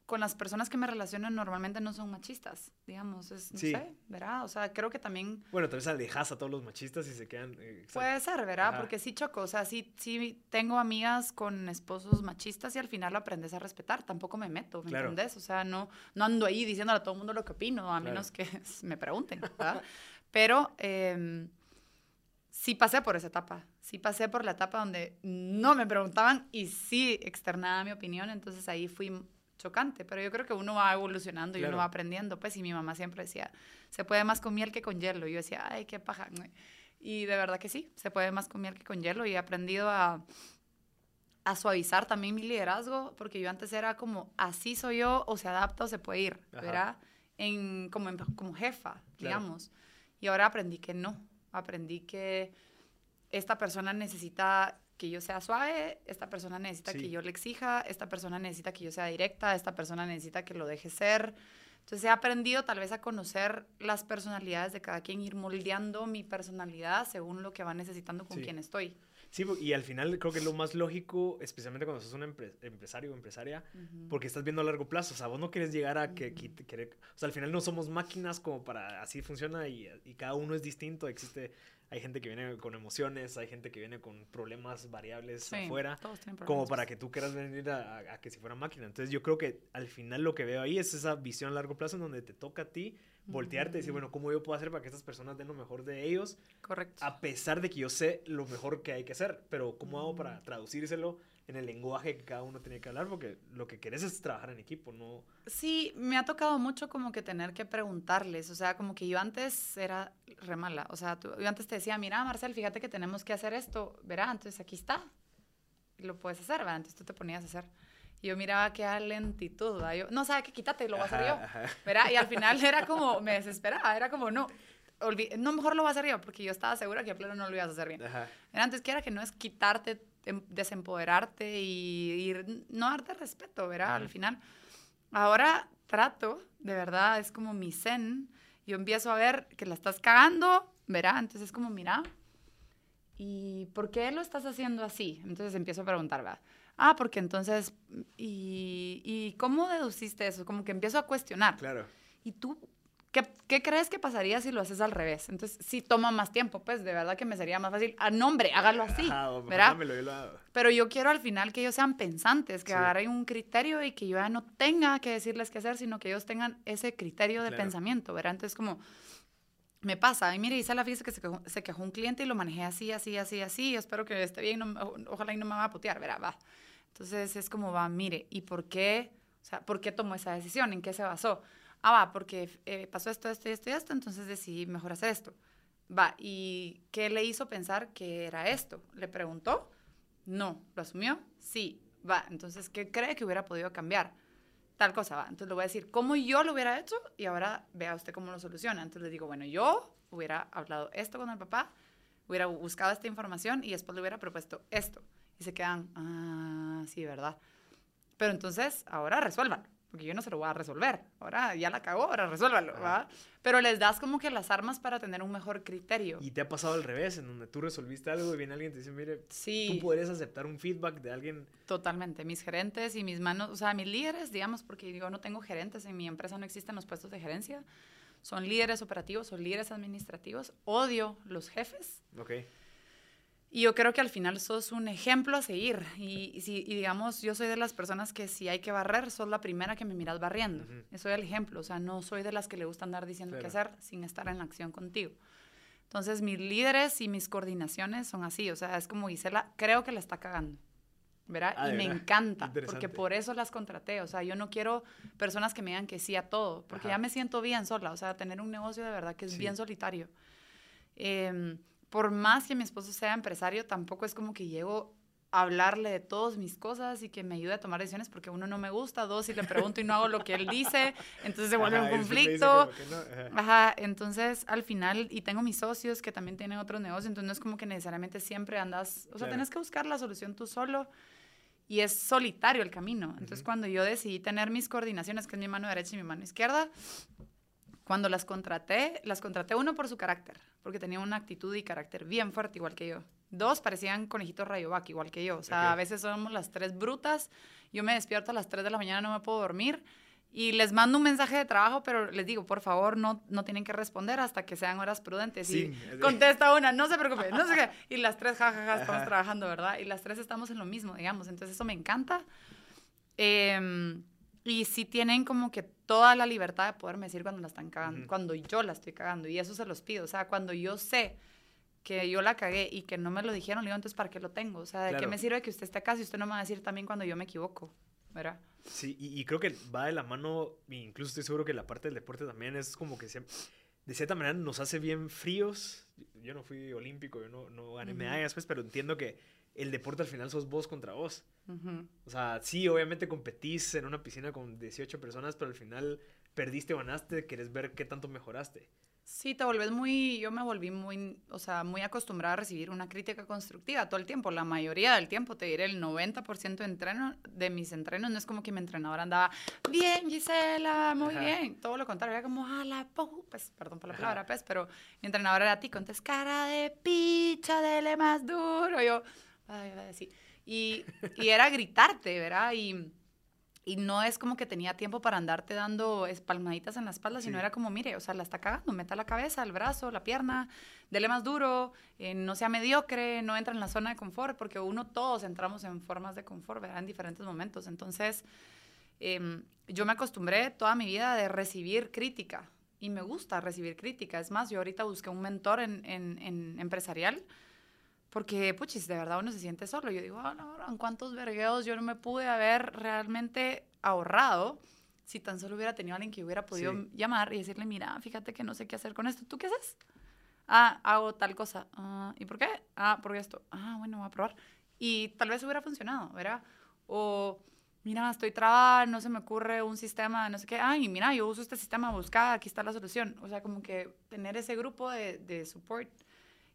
con las personas que me relaciono normalmente no son machistas, digamos. Es, no Sí. sé, ¿verdad? O sea, creo que también Bueno, tal vez alejas a todos los machistas y se quedan... eh, puede ser, ¿verdad? Ajá. Porque sí choco. O sea, sí, sí tengo amigas con esposos machistas y al final lo aprendes a respetar. Tampoco me meto, ¿me Claro. entendés? O sea, no, no ando ahí diciéndole a todo el mundo lo que opino, a Claro. menos que me pregunten, ¿verdad? Pero em, sí pasé por esa etapa. Sí pasé por la etapa donde no me preguntaban y sí externaba mi opinión. Entonces ahí fui chocante. Pero yo creo que uno va evolucionando y Claro. uno va aprendiendo. Pues y mi mamá siempre decía, se puede más con miel que con hielo. Y yo decía, ay, qué paja. Y de verdad que sí, se puede más con miel que con hielo. Y he aprendido a, a suavizar también mi liderazgo, porque yo antes era como, así soy yo, o se adapta o se puede ir, Ajá. ¿verdad? En, como, en- como jefa, Claro. digamos. Y ahora aprendí que no. Aprendí que esta persona necesita que yo sea suave, esta persona necesita Sí. que yo le exija, esta persona necesita que yo sea directa, esta persona necesita que lo deje ser. Entonces he aprendido tal vez a conocer las personalidades de cada quien, ir moldeando mi personalidad según lo que va necesitando con Sí. quien estoy. Sí, y al final creo que es lo más lógico, especialmente cuando sos un empre- empresario o empresaria, Ujú. porque estás viendo a largo plazo. O sea, vos no quieres llegar a que, Ujú. que- querer- O sea, al final no somos máquinas como para así funciona y, y cada uno es distinto. Existe hay gente que viene con emociones, hay gente que viene con problemas variables Sí, afuera, todos tienen como para que tú quieras venir a, a- a que si fuera máquina. Entonces yo creo que al final lo que veo ahí es esa visión a largo plazo en donde te toca a ti voltearte y decir, bueno, ¿cómo yo puedo hacer para que estas personas den lo mejor de ellos? Correcto. A pesar de que yo sé lo mejor que hay que hacer, pero ¿cómo hago para Mm. traducírselo en el lenguaje que cada uno tiene que hablar? Porque lo que querés es trabajar en equipo, no... Sí, me ha tocado mucho como que tener que preguntarles, o sea, como que yo antes era re mala, o sea, tú- yo antes te decía, mira, Marcel, fíjate que tenemos que hacer esto, verá, entonces aquí está, lo puedes hacer, ¿verdad? Entonces tú te ponías a hacer. Y yo miraba que a lentitud, ¿verdad? Yo, no, sabe que quítate, lo voy a hacer yo, Ajá. ¿verdad? Y al final era como, me desesperaba, era como, no, no, mejor lo voy a hacer yo, porque yo estaba segura que a pleno no lo ibas a hacer bien. Ajá. Era antes que era que no es quitarte, desempoderarte y, y no darte respeto, ¿verdad? Al final. Ahora trato, de verdad, es como mi zen. Yo empiezo a ver que la estás cagando, ¿verdad? Entonces es como, mira, ¿y por qué lo estás haciendo así? Entonces empiezo a preguntar, ¿verdad? Ah, porque entonces, ¿y, ¿y cómo deduciste eso? Como que empiezo a cuestionar. Claro. ¿Y tú qué, qué crees que pasaría si lo haces al revés? Entonces, sí toma más tiempo, pues de verdad que me sería más fácil. A nombre, hágalo así, o mejor ¿verdad? dámelo, yo lo. Pero yo quiero al final que ellos sean pensantes, que Sí. agarren un criterio y que yo ya no tenga que decirles qué hacer, sino que ellos tengan ese criterio de Claro. pensamiento, ¿verdad? Entonces, como me pasa, y mire, dice la física que se quejó, se quejó un cliente y lo manejé así, así, así, así, yo espero que esté bien, no ojalá y no me va a putear, ¿verdad? Va. Entonces es como va, mire, ¿y por qué? O sea, ¿por qué tomó esa decisión? ¿En qué se basó? Ah, va, porque eh, pasó esto, esto y esto y esto, entonces decidí mejor hacer esto. Va, ¿y qué le hizo pensar que era esto? ¿Le preguntó? No. ¿Lo asumió? Sí. Va, entonces, ¿qué cree que hubiera podido cambiar? Tal cosa, va. Entonces le voy a decir cómo yo lo hubiera hecho y ahora vea usted cómo lo soluciona. Entonces le digo, bueno, yo hubiera hablado esto con el papá, hubiera buscado esta información y después le hubiera propuesto esto. Y se quedan, ah, sí, ¿verdad? Pero entonces, ahora resuélvanlo, porque yo no se lo voy a resolver. Ahora ya la cagó, ahora resuélvalo. ¿va? Pero les das como que las armas para tener un mejor criterio. Y te ha pasado al revés, en donde tú resolviste algo y viene alguien y te dice, mire, Sí. tú podrías aceptar un feedback de alguien. Totalmente, mis gerentes y mis manos, o sea, mis líderes, digamos, porque yo no tengo gerentes, en mi empresa no existen los puestos de gerencia, son líderes operativos, son líderes administrativos, odio los jefes Ok. Y yo creo que al final sos un ejemplo a seguir y, y si, y digamos, yo soy de las personas que si hay que barrer, sos la primera que me miras barriendo, Ujú. soy el ejemplo, o sea, no soy de las que le gusta andar diciendo qué Claro. hacer sin estar en la acción contigo. Entonces, mis líderes y mis coordinaciones son así, o sea, es como Gisela, creo que la está cagando. ¿verdad? Ah, y ¿de me verdad? encanta, porque por eso las contraté. O sea, yo no quiero personas que me digan que sí a todo, porque Ajá. ya me siento bien sola. O sea, tener un negocio de verdad que es Sí. bien solitario. Em, por más que mi esposo sea empresario, tampoco es como que llego a hablarle de todas mis cosas y que me ayude a tomar decisiones, porque uno no me gusta, dos, si le pregunto y no hago lo que él dice, entonces se vuelve un conflicto. no, ajá. Ajá, entonces al final, y tengo mis socios que también tienen otros negocios, entonces no es como que necesariamente siempre andas, o sea, Claro. tienes que buscar la solución tú solo y es solitario el camino. Entonces cuando yo decidí tener mis coordinaciones, que es mi mano derecha y mi mano izquierda, cuando las contraté, las contraté uno por su carácter, porque tenía una actitud y carácter bien fuerte igual que yo. Dos parecían conejitos rayovac igual que yo, o sea, Ok. a veces somos las tres brutas, yo me despierto a las 3 de la mañana, no me puedo dormir. Y les mando un mensaje de trabajo, pero les digo, por favor, no, no tienen que responder hasta que sean horas prudentes. Sí, y de- contesta una, no se preocupe, no sé qué. Y las tres, jajaja, estamos Ajá. trabajando, ¿verdad? Y las tres estamos en lo mismo, digamos. Entonces, eso me encanta. Em, y sí tienen como que toda la libertad de poderme decir cuando la están cagando, cuando yo la estoy cagando. Y eso se los pido. O sea, cuando yo sé que yo la cagué y que no me lo dijeron, le digo, entonces, ¿para qué lo tengo? O sea, ¿de qué me sirve que usted esté acá si usted no me va a decir también cuando yo me equivoco? ¿Verdad? Sí, y, y creo que va de la mano, incluso estoy seguro que la parte del deporte también es como que se- de cierta manera nos hace bien fríos. Yo no fui olímpico, yo no, no gané medallas, pues, pero entiendo que el deporte al final sos vos contra vos. Ujú. O sea, sí, obviamente competís en una piscina con 18 personas, pero al final perdiste o ganaste, querés ver qué tanto mejoraste. Sí, te volvés muy, yo me volví muy, o sea, muy acostumbrada a recibir una crítica constructiva todo el tiempo. La mayoría del tiempo, te diré, el 90% de, entreno, de mis entrenos no es como que mi entrenador andaba, bien Gisela, muy Ajá. bien. Todo lo contrario, era como, a la pu-", pues, perdón por la Ajá. palabra, pues, pero mi entrenador era a ti, contes cara de picha, dele más duro. Yo, sí. Y, y era gritarte, ¿verdad? Y, y no es como que tenía tiempo para andarte dando es- palmaditas en la espalda, sino Sí. era como, mire, o sea, la está cagando, meta la cabeza, el brazo, la pierna, dele más duro, eh, no sea mediocre, no entra en la zona de confort, porque uno todos entramos en formas de confort, ¿verdad? En diferentes momentos. Entonces, em, yo me acostumbré toda mi vida de recibir crítica y me gusta recibir crítica. Es más, yo ahorita busqué un mentor en, en- en empresarial porque, puchis, de verdad uno se siente solo. Yo digo, ah, no, ¿en cuántos vergueos yo no me pude haber realmente ahorrado si tan solo hubiera tenido alguien que hubiera podido Sí. llamar y decirle, mira, fíjate que no sé qué hacer con esto. ¿Tú qué haces? Ah, hago tal cosa. Ah, ¿Y por qué? Ah, por esto. Ah, bueno, voy a probar. Y tal vez hubiera funcionado, ¿verdad? O, mira, estoy trabada, no se me ocurre un sistema, no sé qué. Ay, mira, yo uso este sistema, busca, aquí está la solución. O sea, como que tener ese grupo de, de support.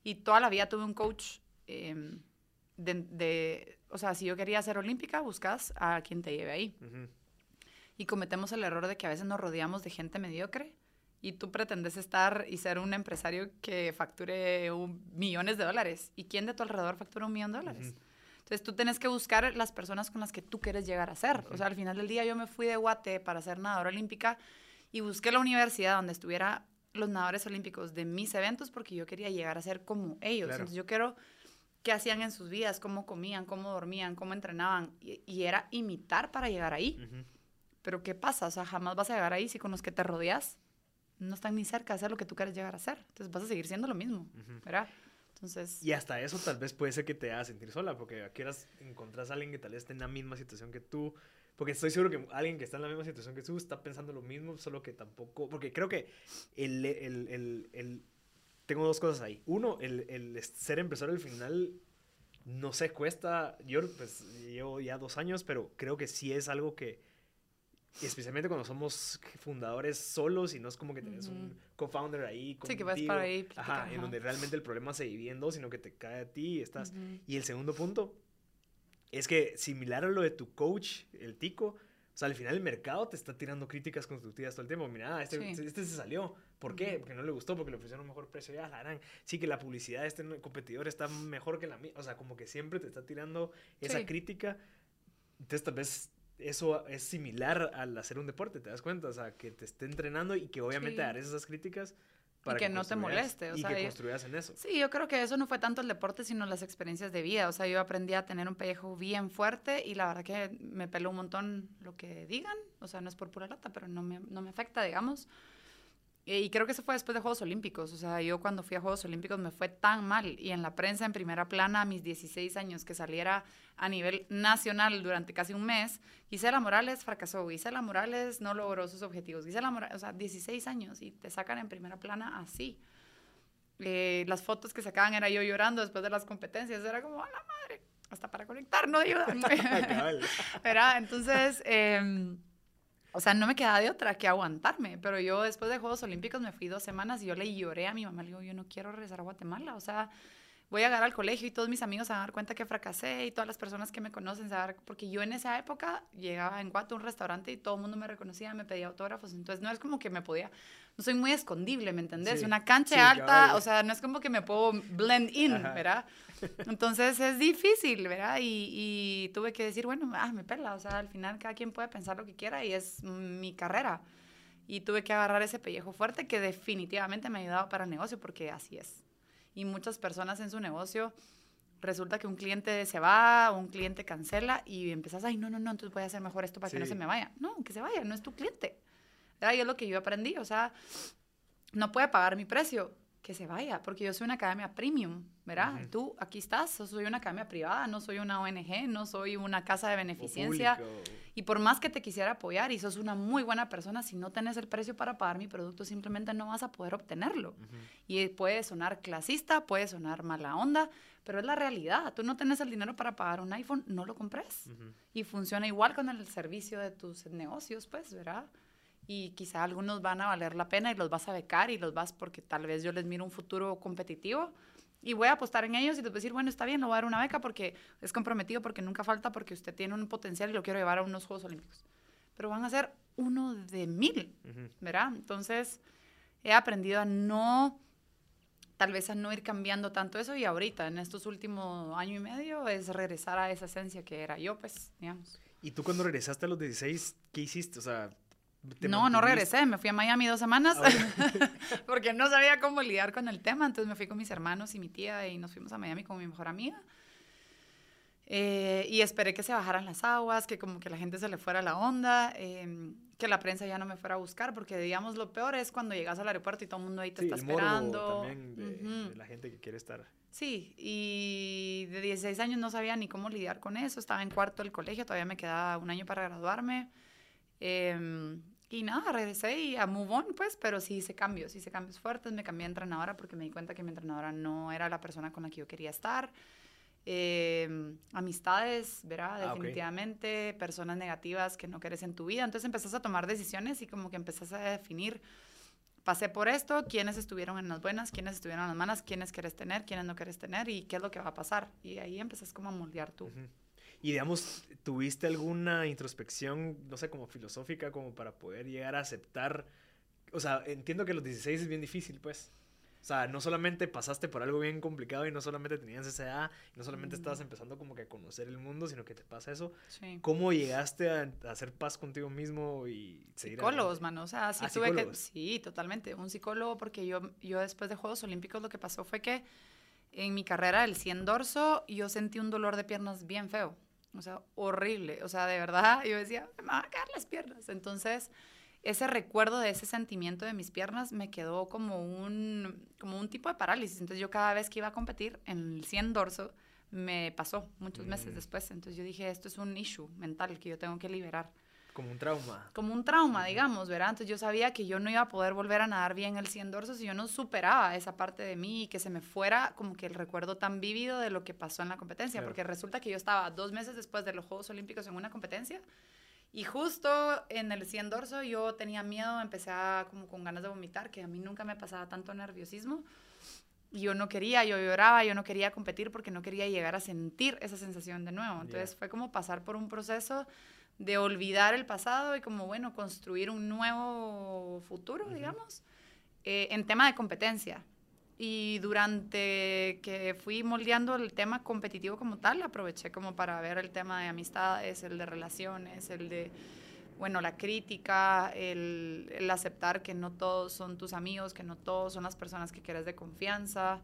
Y toda la vida tuve un coach em, de, de- o sea, si yo quería ser olímpica, buscas a quien te lleve ahí. Ujú. Y cometemos el error de que a veces nos rodeamos de gente mediocre y tú pretendes estar y ser un empresario que facture un- millones de dólares. ¿Y quién de tu alrededor factura un millón de dólares? Ujú. Entonces tú tienes que buscar las personas con las que tú quieres llegar a ser. O sea, al final del día yo me fui de Guate para ser nadadora olímpica y busqué la universidad donde estuviera los nadadores olímpicos de mis eventos porque yo quería llegar a ser como ellos. Claro. Entonces yo quiero qué hacían en sus vidas, cómo comían, cómo dormían, cómo entrenaban. Y, y era imitar para llegar ahí. Pero ¿qué pasa? O sea, jamás vas a llegar ahí si con los que te rodeas no están ni cerca de hacer lo que tú quieres llegar a hacer. Entonces vas a seguir siendo lo mismo, Ujú. ¿verdad? Entonces, Y hasta eso tal vez puede ser que te haga sentir sola, porque aquí encontrás a alguien que tal vez esté en la misma situación que tú. Porque estoy seguro que alguien que está en la misma situación que tú está pensando lo mismo, solo que tampoco. Porque creo que el. el, el, el- tengo dos cosas ahí. Uno, el, el ser empresario al final. No sé, cuesta. Yo pues llevo ya dos años, pero creo que sí es algo que. Especialmente cuando somos fundadores solos y no es como que tenés un Ujú. co-founder ahí. Sí, que vas contigo. para ahí, Ajá, platicar, en ajá. donde realmente el problema se divide en dos, sino que te cae a ti y estás. ujú. Y el segundo punto es que similar a lo de tu coach, el tico, o sea, al final el mercado te está tirando críticas constructivas todo el tiempo. Mira, este, Sí. este se salió. ¿Por qué? Porque no le gustó, porque le ofrecieron un mejor precio. Ya, la harán. Sí, que la publicidad de este competidor está mejor que la mía. O sea, como que siempre te está tirando esa Sí. crítica. Entonces, tal vez eso es similar al hacer un deporte, ¿te das cuenta? O sea, que te esté entrenando y que obviamente Sí. harás esas críticas para que no te moleste, o y sea, que construyas en eso. Sí, yo creo que eso no fue tanto el deporte, sino las experiencias de vida. O sea, yo aprendí a tener un pellejo bien fuerte y la verdad que me peló un montón lo que digan. O sea, no es por pura lata, pero no me, no me afecta, digamos. Eh, Y creo que eso fue después de Juegos Olímpicos. O sea, yo cuando fui a Juegos Olímpicos me fue tan mal. Y en la prensa, en primera plana, a mis 16 años, que saliera a nivel nacional durante casi un mes, Gisela Morales fracasó. Gisela Morales no logró sus objetivos. Gisela Morales, o sea, 16 años y te sacan en primera plana así. Eh, las fotos que sacaban era yo llorando después de las competencias. Era como, a la madre, hasta para conectar no. Cabal. ¿verdad? Entonces, em, o sea, no me quedaba de otra que aguantarme, pero yo después de Juegos Olímpicos me fui dos semanas y yo le lloré a mi mamá, le digo, yo no quiero regresar a Guatemala, o sea, voy a llegar al colegio y todos mis amigos se van a dar cuenta que fracasé y todas las personas que me conocen se van a dar, porque yo en esa época llegaba en Guate a un restaurante y todo el mundo me reconocía, me pedía autógrafos, entonces no es como que me podía, no soy muy escondible, ¿me entendés? Sí, Una cancha sí, alta, o sea, no es como que me puedo blend in, Ajá. ¿verdad? Entonces es difícil, ¿verdad? Y, y tuve que decir, bueno, ah, me pela, o sea, al final cada quien puede pensar lo que quiera y es mi carrera. Y tuve que agarrar ese pellejo fuerte que definitivamente me ha ayudado para el negocio porque así es. Y muchas personas en su negocio resulta que un cliente se va, un cliente cancela y empezás, ay, no, no, no, entonces voy a hacer mejor esto para que no Sí. se me vaya. No, que se vaya, no es tu cliente. Y es lo que yo aprendí, o sea, no puede pagar mi precio, que se vaya, porque yo soy una academia premium, ¿verdad? Tú aquí estás, yo soy una academia privada, no soy una ONG, no soy una casa de beneficencia. Y por más que te quisiera apoyar y sos una muy buena persona, si no tenés el precio para pagar mi producto, simplemente no vas a poder obtenerlo. Y puede sonar clasista, puede sonar mala onda, pero es la realidad. Tú no tenés el dinero para pagar un iPhone, no lo compres. Y funciona igual con el servicio de tus negocios, pues, ¿verdad? Y quizá algunos van a valer la pena y los vas a becar y los vas porque tal vez yo les miro un futuro competitivo y voy a apostar en ellos y les voy a decir, bueno, está bien, lo voy a dar una beca porque es comprometido, porque nunca falta, porque usted tiene un potencial y lo quiero llevar a unos Juegos Olímpicos. Pero van a ser uno de mil. ¿verdad? Entonces, he aprendido a no, tal vez a no ir cambiando tanto eso y ahorita, en estos últimos año y medio, es regresar a esa esencia que era yo, pues, digamos. ¿Y tú cuando regresaste a los 16, qué hiciste? O sea, ¿te No, no regresé, me fui a Miami dos semanas Ah, porque no sabía cómo lidiar con el tema, entonces me fui con mis hermanos y mi tía y nos fuimos a Miami con mi mejor amiga. Eh, y esperé que se bajaran las aguas, que como que la gente se le fuera la onda, eh, que la prensa ya no me fuera a buscar, porque digamos lo peor es cuando llegas al aeropuerto y todo el mundo ahí te Sí, está el esperando. también de, de la gente que quiere estar. Sí, y de 16 años no sabía ni cómo lidiar con eso. Estaba en cuarto del colegio, todavía me quedaba un año para graduarme. Em, y nada, regresé y a move on, pues, pero sí hice cambios, hice cambios fuertes. Me cambié de entrenadora porque me di cuenta que mi entrenadora no era la persona con la que yo quería estar. Em, amistades, ¿verdad? Ah. Definitivamente. Personas negativas que no querés en tu vida. Entonces empezás a tomar decisiones y como que empezás a definir pasé por esto, quiénes estuvieron en las buenas, quiénes estuvieron en las malas, quiénes quieres tener, quiénes no quieres tener y qué es lo que va a pasar. Y ahí empezás como a moldear tú. Ujú. Y digamos, ¿tuviste alguna introspección, no sé, como filosófica, como para poder llegar a aceptar? O sea, entiendo que los 16 es bien difícil, pues. O sea, no solamente pasaste por algo bien complicado y no solamente tenías esa edad, no solamente estabas empezando como que a conocer el mundo, sino que te pasa eso. Sí. ¿Cómo llegaste a, a hacer paz contigo mismo y seguir Psicólogos, mano, o sea, sí Ah, tuve que, sí, totalmente, un psicólogo porque yo, yo después de Juegos Olímpicos lo que pasó fue que en mi carrera del 100 dorso yo sentí un dolor de piernas bien feo, o sea, horrible, o sea, de verdad, yo decía, me van a caer las piernas, entonces ese recuerdo de ese sentimiento de mis piernas me quedó como un, como un tipo de parálisis, entonces yo cada vez que iba a competir en el 100 dorso me pasó muchos meses Mm. después, entonces yo dije, esto es un issue mental que yo tengo que liberar Como un trauma. como un trauma, digamos, ¿verdad? Entonces yo sabía que yo no iba a poder volver a nadar bien el 100 dorso si yo no superaba esa parte de mí y que se me fuera como que el recuerdo tan vívido de lo que pasó en la competencia, Claro. porque resulta que yo estaba dos meses después de los Juegos Olímpicos en una competencia y justo en el 100 dorso yo tenía miedo, empecé a, como con ganas de vomitar, que a mí nunca me pasaba tanto nerviosismo. Y yo no quería, yo lloraba, yo no quería competir porque no quería llegar a sentir esa sensación de nuevo. Entonces fue como pasar por un proceso de olvidar el pasado y como, bueno, construir un nuevo futuro, digamos, eh, en tema de competencia. Y durante que fui moldeando el tema competitivo como tal, aproveché como para ver el tema de amistades, el de relaciones, el de, bueno, la crítica, el, el aceptar que no todos son tus amigos, que no todos son las personas que quieres de confianza.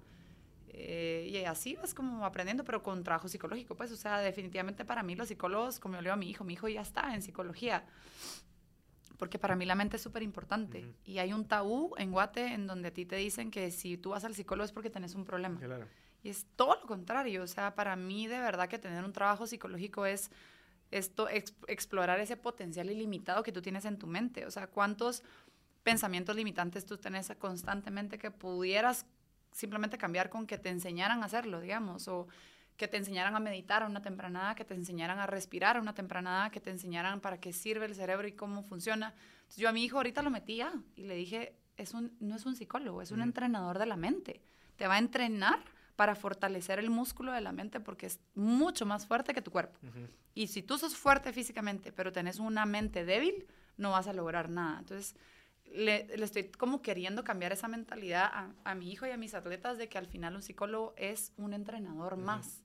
Eh, y así vas como aprendiendo, pero con trabajo psicológico, pues, o sea, definitivamente para mí los psicólogos, como yo le digo a mi hijo, mi hijo ya está en psicología, porque para mí la mente es súper importante. Y hay un tabú en Guate en donde a ti te dicen que si tú vas al psicólogo es porque tenés un problema. Claro. Y es todo lo contrario, o sea, para mí de verdad que tener un trabajo psicológico es esto, ex- explorar ese potencial ilimitado que tú tienes en tu mente, o sea, cuántos pensamientos limitantes tú tenés constantemente que pudieras simplemente cambiar con que te enseñaran a hacerlo, digamos, o que te enseñaran a meditar a una tempranada, que te enseñaran a respirar a una tempranada, que te enseñaran para qué sirve el cerebro y cómo funciona. Entonces, yo a mi hijo ahorita lo metía y le dije, es un, no es un psicólogo, es un entrenador de la mente. Te va a entrenar para fortalecer el músculo de la mente porque es mucho más fuerte que tu cuerpo. Y si tú sos fuerte físicamente, pero tenés una mente débil, no vas a lograr nada. Entonces, le, le estoy como queriendo cambiar esa mentalidad a, a mi hijo y a mis atletas de que al final un psicólogo es un entrenador Ujú. más.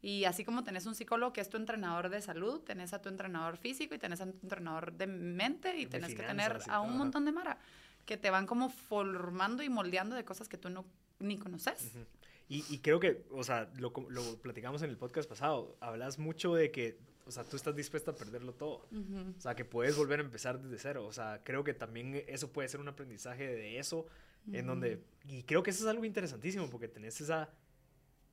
Y así como tenés un psicólogo que es tu entrenador de salud, tenés a tu entrenador físico y tenés a tu entrenador de mente y De tenés que tener finanzas a un montón de mara que te van como formando y moldeando de cosas que tú no ni conoces. Ujú. Y, y creo que, o sea, lo, lo platicamos en el podcast pasado, hablas mucho de que, o sea, tú estás dispuesta a perderlo todo. Ujú. O sea, que puedes volver a empezar desde cero. O sea, creo que también eso puede ser un aprendizaje de eso, en donde, y creo que eso es algo interesantísimo, porque tenés esa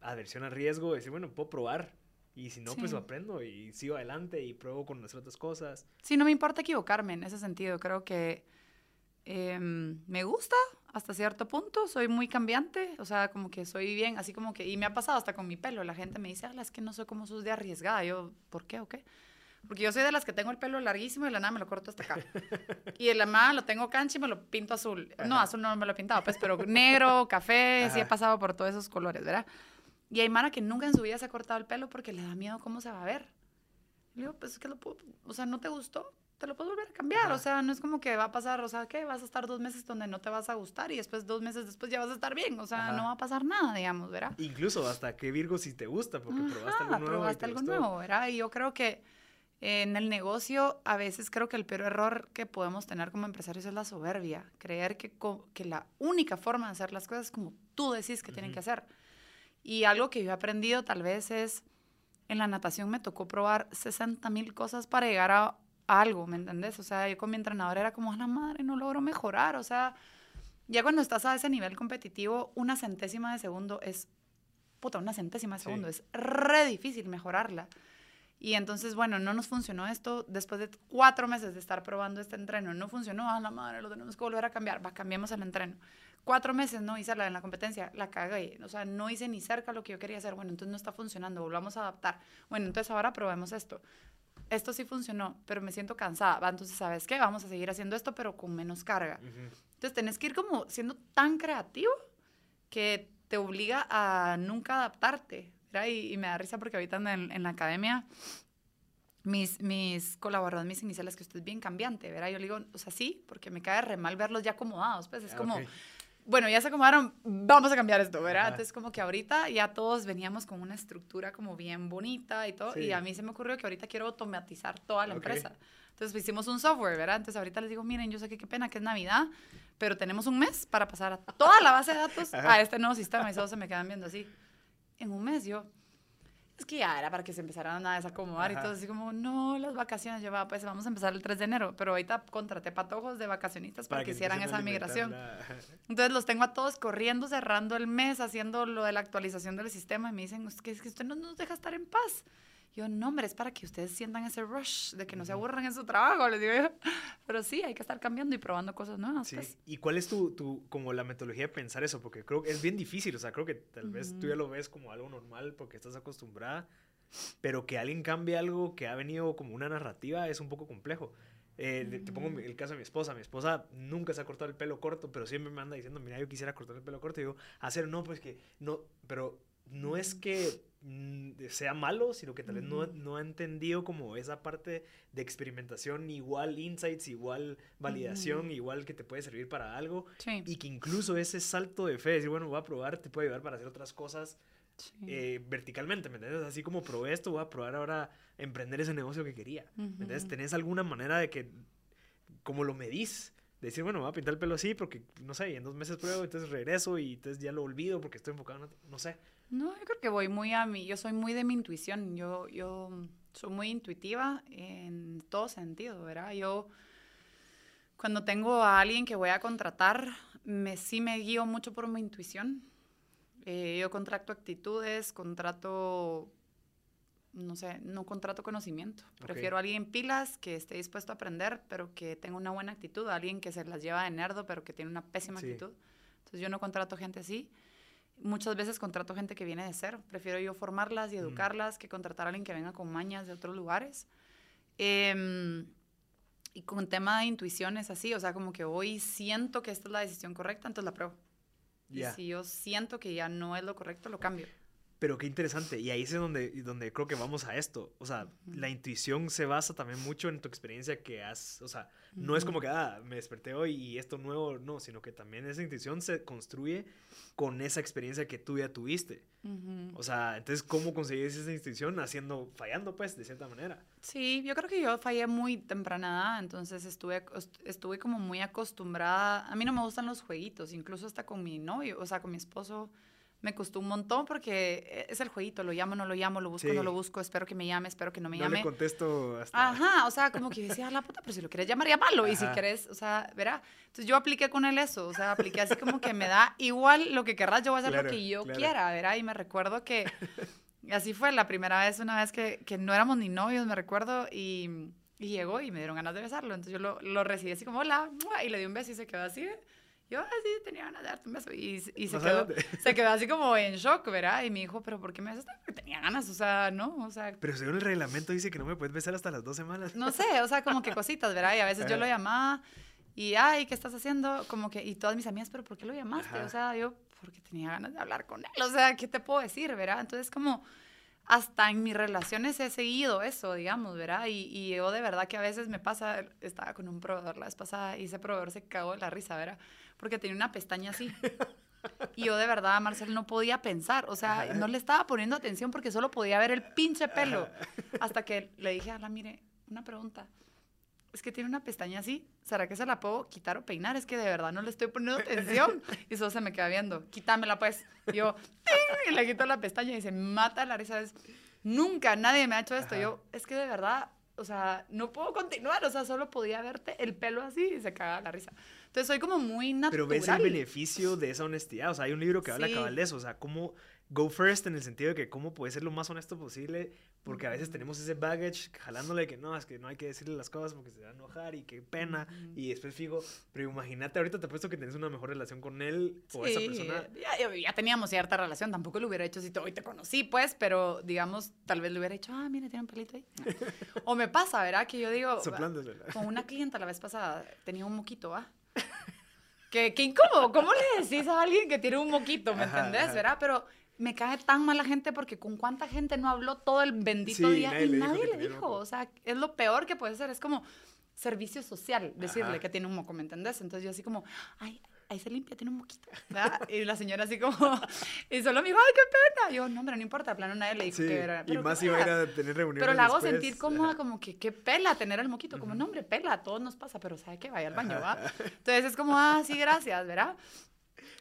aversión al riesgo, de decir, bueno, puedo probar, y si no, pues Sí. aprendo y sigo adelante y pruebo con las otras cosas. Sí, no me importa equivocarme en ese sentido. Creo que em, me gusta hasta cierto punto. Soy muy cambiante. O sea, como que soy bien, así como que... Y me ha pasado hasta con mi pelo. La gente me dice, "Ala, es que no soy como sos de arriesgada. Yo, ¿por qué o qué? Porque yo soy de las que tengo el pelo larguísimo y de la nada me lo corto hasta acá. y de la nada lo tengo cancha y me lo pinto azul. No, Ajá. azul no me lo he pintado, pues, pero negro, café, sí he Ajá. pasado por todos esos colores, ¿verdad? Y hay Mara que nunca en su vida se ha cortado el pelo porque le da miedo cómo se va a ver. Le digo, pues es que lo puedo, o sea, no te gustó, te lo puedes volver a cambiar. Ajá. O sea, no es como que va a pasar, o sea, ¿qué? Vas a estar dos meses donde no te vas a gustar y después dos meses después ya vas a estar bien. O sea, Ajá. no va a pasar nada, digamos, ¿verdad? Incluso hasta que Virgo si te gusta, porque probaste algo nuevo. y probaste te algo gustó. nuevo, ¿verdad? Y yo creo que En el negocio, a veces creo que el peor error que podemos tener como empresarios es la soberbia. Creer que, que la única forma de hacer las cosas es como tú decís que tienen que hacer. Y algo que yo he aprendido tal vez es, en la natación me tocó probar 60 mil cosas para llegar a algo, ¿me entendés? O sea, yo con mi entrenador era como, a la madre, no logro mejorar. O sea, ya cuando estás a ese nivel competitivo, una centésima de segundo es, puta, una centésima de Sí. segundo, es re difícil mejorarla. Y entonces, bueno, no nos funcionó esto. Después de cuatro meses de estar probando este entreno, no funcionó. A la madre, lo tenemos que volver a cambiar. Va, cambiamos el entreno. Cuatro meses no hice la en la competencia, la cagué. O sea, no hice ni cerca lo que yo quería hacer. Bueno, entonces no está funcionando, volvamos a adaptar. Bueno, entonces ahora probemos esto. Esto sí funcionó, pero me siento cansada. Va, entonces, ¿sabes qué? Vamos a seguir haciendo esto, pero con menos carga. Entonces, tenés que ir como siendo tan creativo que te obliga a nunca adaptarte. Y, y me da risa porque ahorita en, en la academia, mis, mis colaboradores, mis iniciales, que usted es bien cambiante, ¿verdad? Yo le digo, o sea, sí, porque me cae re mal verlos ya acomodados, pues es Ah, como, ok. Bueno, ya se acomodaron, vamos a cambiar esto, ¿verdad? Ajá. Entonces, como que ahorita ya todos veníamos con una estructura como bien bonita y todo, Sí. y a mí se me ocurrió que ahorita quiero automatizar toda la Ok. empresa. Entonces, pues, hicimos un software, ¿verdad? Entonces, ahorita les digo, miren, yo sé que qué pena que es Navidad, pero tenemos un mes para pasar a toda la base de datos Ajá. a este nuevo sistema y todos se me quedan viendo así. En un mes yo, es que ya era para que se empezaran a desacomodar y todo así como, no, las vacaciones, yo, va, pues vamos a empezar el 3 de enero, pero ahorita contraté patojos de vacacionistas para, que hicieran esa migración. la- Entonces los tengo a todos corriendo, cerrando el mes, haciendo lo de la actualización del sistema y me dicen, es que, es que usted no nos deja estar en paz. Yo, no, hombre, es para que ustedes sientan ese rush de que no se aburran en su trabajo, les digo yo. Pero sí, hay que estar cambiando y probando cosas nuevas. Sí. pues. ¿Y cuál es tu, tu, como la metodología de pensar eso? Porque creo que es bien difícil, o sea, creo que tal vez tú ya lo ves como algo normal porque estás acostumbrada, pero que alguien cambie algo que ha venido como una narrativa es un poco complejo. Eh, Te pongo el caso de mi esposa. Mi esposa nunca se ha cortado el pelo corto, pero siempre me anda diciendo, mira, yo quisiera cortar el pelo corto. Y digo, hacer, no, pues que no, pero no es que sea malo, sino que tal vez no, no ha entendido como esa parte de experimentación, igual insights, igual validación, igual que te puede servir para algo. Sí. Y que incluso ese salto de fe, decir, bueno, voy a probar, te puede ayudar para hacer otras cosas sí. eh, verticalmente, ¿me entiendes? Así como probé esto, voy a probar ahora emprender ese negocio que quería. ¿Me entiendes? ¿Tenés alguna manera de que, como lo medís? De decir, bueno, voy a pintar el pelo así porque, no sé, y en dos meses pruebo, entonces regreso y entonces ya lo olvido porque estoy enfocado en no sé. No, yo creo que voy muy a mí, yo soy muy de mi intuición, yo, yo soy muy intuitiva en todo sentido, ¿verdad? Yo cuando tengo a alguien que voy a contratar, me, sí me guío mucho por mi intuición. Eh, yo contrato actitudes, contrato, no sé, no contrato conocimiento. Prefiero a alguien pilas que esté dispuesto a aprender, pero que tenga una buena actitud, a alguien que se las lleva de nerdo, pero que tiene una pésima Sí. actitud. Entonces yo no contrato gente así. Muchas veces contrato gente que viene de cero. Prefiero yo formarlas y educarlas que contratar a alguien que venga con mañas de otros lugares. Em, y con tema de intuición es así, o sea, como que hoy siento que esta es la decisión correcta, entonces la pruebo. Y si yo siento que ya no es lo correcto, lo cambio. Pero qué interesante. Y ahí es donde, donde creo que vamos a esto. O sea, la intuición se basa también mucho en tu experiencia que has. O sea, no es como que, ah, me desperté hoy y esto nuevo, no, sino que también esa intuición se construye con esa experiencia que tú ya tuviste. Ujú. O sea, entonces, ¿cómo conseguís esa intuición? Haciendo, fallando, pues, de cierta manera. Sí, yo creo que yo fallé muy temprana entonces estuve, estuve como muy acostumbrada. A mí no me gustan los jueguitos, incluso hasta con mi novio, o sea, con mi esposo. Me costó un montón porque es el jueguito, lo llamo, no lo llamo, lo busco, Sí. no lo busco, espero que me llame, espero que no me no llame. le contesto hasta. Ajá, o sea, como que decía, "A la puta, pero si lo querés llamar, llámalo. Y si Ajá. querés, o sea, verá. Entonces yo apliqué con él eso, o sea, apliqué así como que me da igual lo que querrás, yo voy a hacer Claro, lo que yo claro. quiera, verá. Y me recuerdo que así fue la primera vez, una vez que, que no éramos ni novios, me recuerdo, y, y llegó y me dieron ganas de besarlo. Entonces yo lo, lo recibí así como, hola, y le di un beso y se quedó así. Yo así tenía ganas de darte un beso. Y, y se, quedó, se quedó así como en shock, ¿verdad? Y me dijo, ¿pero por qué me besaste? Porque tenía ganas, o sea, ¿no? O sea, Pero según el reglamento dice que no me puedes besar hasta las dos semanas. no sé, o sea, como que cositas, ¿verdad? Y a veces yo lo llamaba y, ay, ¿qué estás haciendo? Como que, y todas mis amigas, ¿pero por qué lo llamaste? Ajá. O sea, yo, porque tenía ganas de hablar con él, o sea, ¿qué te puedo decir, verdad? Entonces, como, hasta en mis relaciones he seguido eso, digamos, ¿verdad? Y, y yo de verdad que a veces me pasa, estaba con un proveedor la vez pasada y ese proveedor se cagó de la risa, ¿verdad? Porque tenía una pestaña así. Y yo de verdad, Marcel, no podía pensar, o sea, no le estaba poniendo atención porque solo podía ver el pinche pelo. Hasta que le dije a la, mire, una pregunta. Es que tiene una pestaña así. ¿Será que se la puedo quitar o peinar? Es que de verdad no le estoy poniendo atención. Y solo se me queda viendo. Quítamela, pues. Y yo, ¡ting! y le quito la pestaña y se mata la risa. Es, Nunca nadie me ha hecho esto. Ajá. Yo, es que de verdad, o sea, no puedo continuar. O sea, solo podía verte el pelo así y se cagaba la risa. Entonces soy como muy natural. Pero ves el beneficio de esa honestidad. O sea, hay un libro que habla Sí. cabal de eso. O sea, cómo go first en el sentido de que cómo puedes ser lo más honesto posible. Porque a veces tenemos ese baggage jalándole que no, es que no hay que decirle las cosas porque se va a enojar y qué pena. Y después fijo, pero imagínate, ahorita te apuesto que tienes una mejor relación con él o esa Sí, persona. Ya, ya- teníamos cierta relación, tampoco lo hubiera hecho si te- hoy te conocí, pues, pero digamos, tal vez le hubiera dicho, ah, mira, tiene un pelito ahí. o me pasa, ¿verdad? Que yo digo, Soplándosela. con una clienta la vez pasada tenía un moquito, ¿ah? Qué, qué incómodo, ¿cómo le decís a alguien que tiene un moquito, me Ajá, entendés, ajá. verdad? Pero me cae tan mal la gente porque con cuánta gente no habló todo el bendito Sí, día nadie y le nadie le dijo, o sea, es lo peor que puede ser, es como servicio social decirle Ajá. que tiene un moco, ¿me entendés? Entonces yo así como, ay, ahí se limpia, tiene un moquito, ¿verdad? Y la señora así como, y solo me dijo, ay, qué pena. Yo, no, hombre, no importa, plano nadie le dijo Sí, que era. y más iba a ir a tener reuniones. Pero la hago después. sentir cómoda, como que qué pela tener el moquito. Como, no, hombre, pela, a todos nos pasa, pero sabe que vaya al baño, ¿va? Entonces es como, ah, sí, gracias, ¿verdad?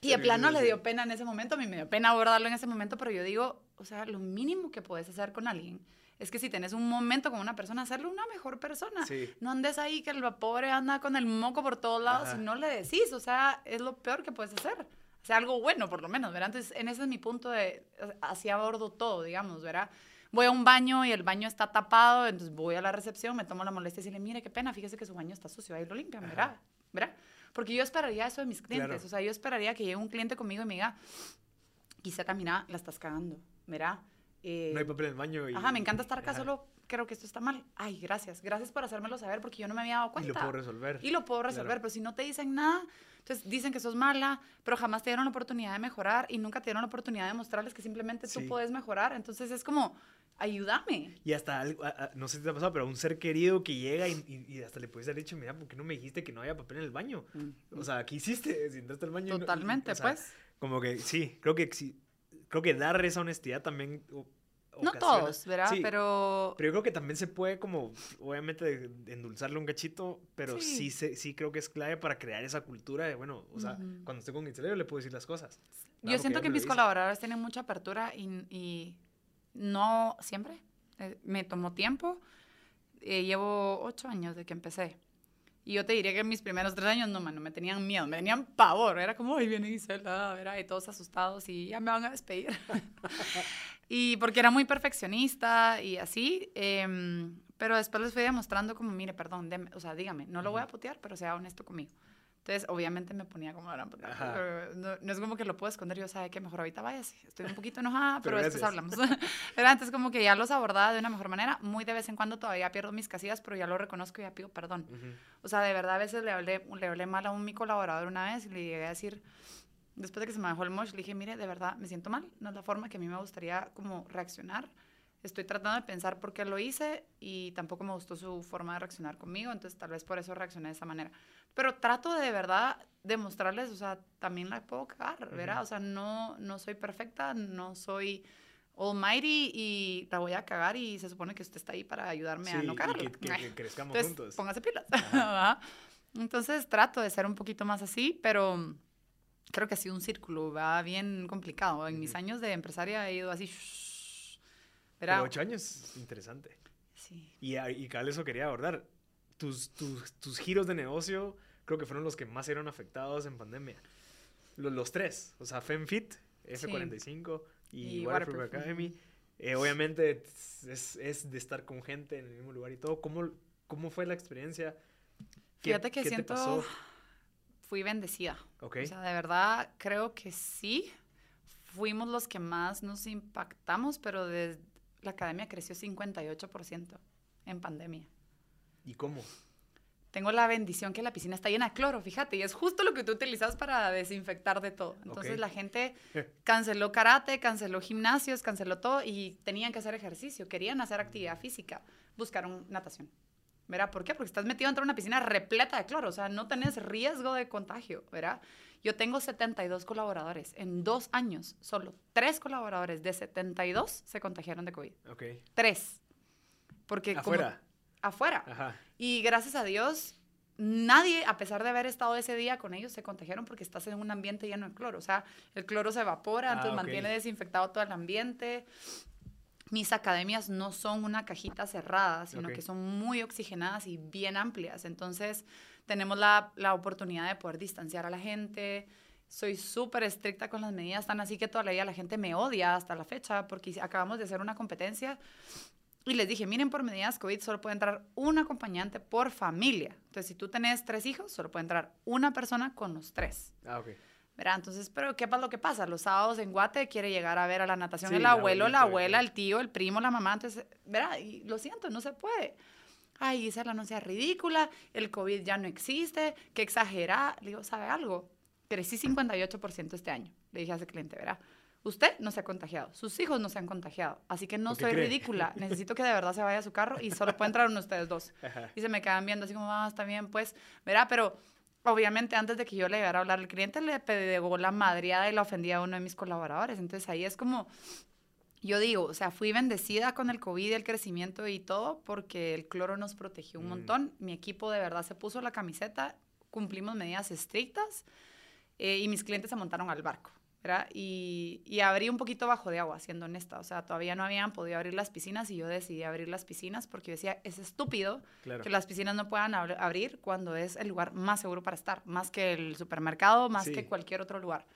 Y de plano le dio pena en ese momento, a mí me dio pena abordarlo en ese momento, pero yo digo, o sea, lo mínimo que puedes hacer con alguien es que si tenés un momento con una persona, hacerlo una mejor persona. Sí. No andes ahí que el pobre anda con el moco por todos lados Ajá. y no le decís, o sea, es lo peor que puedes hacer. O sea, algo bueno por lo menos, ¿verdad? Entonces, en ese es mi punto de, así abordo todo, digamos, ¿verdad? Voy a un baño y el baño está tapado, entonces voy a la recepción, me tomo la molestia y decirle, mire, qué pena, fíjese que su baño está sucio, ahí lo limpian. ¿verdad? ¿verdad? Porque yo esperaría eso de mis clientes, Claro. o sea, yo esperaría que llegue un cliente conmigo y me diga, Gisela, mira, la estás cagando, ¿verdad? Eh, No hay papel en el baño. Y, Ajá, me encanta estar acá, ajá. solo creo que esto está mal. Ay, gracias. Gracias por hacérmelo saber porque yo no me había dado Y cuenta. lo puedo resolver. Y lo puedo resolver, Claro. pero si no te dicen nada, entonces dicen que sos mala, pero jamás te dieron la oportunidad de mejorar y nunca te dieron la oportunidad de mostrarles que simplemente tú Sí. puedes mejorar. Entonces es como, ayúdame. Y hasta, algo- a- a- no sé si te ha pasado, pero un ser querido que llega y, y- y hasta le puedes haber dicho, mira, ¿por qué no me dijiste que no había papel en el baño? O sea, ¿qué hiciste? Si entraste al baño y no- y- Totalmente, o sea, pues. Como que sí, creo que sí, creo que dar esa honestidad también o- No ocasiona- todos, ¿verdad? Sí, Pero... Pero yo creo que también se puede como, obviamente, de- de endulzarle un cachito, pero sí. Sí. se- sí creo que es clave para crear esa cultura de, bueno, o sea, Ujú. cuando estoy con Gisela yo le puedo decir las cosas. Yo siento que mis colaboradores tienen mucha apertura y, y no siempre. Eh, me tomó tiempo. Eh, llevo ocho años de que empecé. Y yo te diría que mis primeros tres años, no, mano, me tenían miedo, me tenían pavor. Era como, ay, viene Gisela, ¿verdad? Y todos asustados y ya me van a despedir. y porque era muy perfeccionista y así. em, pero después les fui demostrando como, mire, perdón, deme- o sea, dígame, no lo voy a putear, pero sea honesto conmigo. Entonces, obviamente me ponía como gran pero No, no es como que lo puedo esconder, yo sabe que mejor ahorita váyase. Estoy un poquito enojada, Pero pero, después hablamos. Pero antes como que ya los abordaba de una mejor manera. Muy de vez en cuando todavía pierdo mis casillas, pero ya lo reconozco y ya pido perdón. Ujú. O sea, de verdad a veces le hablé, le hablé mal a un mi colaborador una vez y le llegué a decir, después de que se me dejó el mosh, le dije, mire, de verdad me siento mal, no es la forma que a mí me gustaría como reaccionar. Estoy tratando de pensar por qué lo hice y tampoco me gustó su forma de reaccionar conmigo, entonces tal vez por eso reaccioné de esa manera. Pero trato de, verdad demostrarles, o sea, también la puedo cagar, ¿verdad? Ujú. O sea, no, no soy perfecta, no soy almighty y la voy a cagar y se supone que usted está ahí para ayudarme a Sí, no y cagarla. que, que- Ay. que crezcamos Entonces, juntos. póngase pilas. Ajá. Entonces, trato de ser un poquito más así, pero creo que ha sido un círculo, va bien complicado. En mis Ujú. años de empresaria he ido así. Shhh, Pero ocho años, interesante. Sí. Y, a- y cabal eso quería abordar. Tus, tus, tus giros de negocio creo que fueron los que más eran afectados en pandemia. Los, los tres, o sea, FemFit, F45 y, Y Waterproof Waterproof, Academy. Eh, obviamente es, es de estar con gente en el mismo lugar y todo. ¿Cómo, cómo fue la experiencia? ¿Qué- Fíjate que qué te siento, pasó? fui bendecida. Ok. O sea, de verdad creo que sí. Fuimos los que más nos impactamos, pero de, la academia creció 58% en pandemia. ¿Y cómo? Tengo la bendición que la piscina está llena de cloro, fíjate, y es justo lo que tú utilizas para desinfectar de todo. Entonces la gente canceló karate, canceló gimnasios, canceló todo y tenían que hacer ejercicio, querían hacer actividad física, buscaron natación. ¿Verdad? ¿Por qué? Porque estás metido dentro de una piscina repleta de cloro, o sea, no tenés riesgo de contagio, ¿verdad? Yo tengo 72 colaboradores. En dos años, solo tres colaboradores de 72 se contagiaron de COVID. Ok. Tres. Porque como- Afuera. afuera. Ajá. Y gracias a Dios, nadie, a pesar de haber estado ese día con ellos, se contagiaron porque estás en un ambiente lleno de cloro. O sea, el cloro se evapora, Ah, entonces mantiene desinfectado todo el ambiente. Mis academias no son una cajita cerrada, sino que son muy oxigenadas y bien amplias. Entonces, tenemos la, la oportunidad de poder distanciar a la gente. Soy súper estricta con las medidas, tan así que todavía la gente me odia hasta la fecha porque acabamos de hacer una competencia y les dije, miren, por medidas COVID solo puede entrar un acompañante por familia. Entonces, si tú tenés tres hijos, solo puede entrar una persona con los tres. Ah, ok. ¿Verdad? Entonces, pero ¿qué pasa lo que pasa? Los sábados en Guate quiere llegar a ver a la natación Sí, el el abuelo, la abuela, el tío, el primo, la mamá. Entonces, ¿verdad? Y lo siento, no se puede. Ay, Gisela, no sea ridícula, el COVID ya no existe, qué exagerada. Le digo, ¿sabe algo? Crecí 58% este año, le dije a ese cliente, ¿verdad? Usted no se ha contagiado, sus hijos no se han contagiado, así que no ¿Por qué soy cree? ridícula. Necesito que de verdad se vaya a su carro y solo puede entrar uno de ustedes dos. Ajá. Y se me quedan viendo así como, ah, está bien, pues, verá, pero obviamente antes de que yo le llegara a hablar al cliente, le pegó la madreada y la ofendía a uno de mis colaboradores. Entonces ahí es como, yo digo, o sea, fui bendecida con el COVID, el crecimiento y todo, porque el cloro nos protegió un Mm. montón. Mi equipo de verdad se puso la camiseta, cumplimos medidas estrictas eh, y mis clientes se montaron al barco. ¿Verdad? Y, y abrí un poquito bajo de agua, siendo honesta. O sea, todavía no habían podido abrir las piscinas y yo decidí abrir las piscinas porque yo decía, es estúpido Claro. que las piscinas no puedan abr- abrir cuando es el lugar más seguro para estar, más que el supermercado, más Sí. que cualquier otro lugar.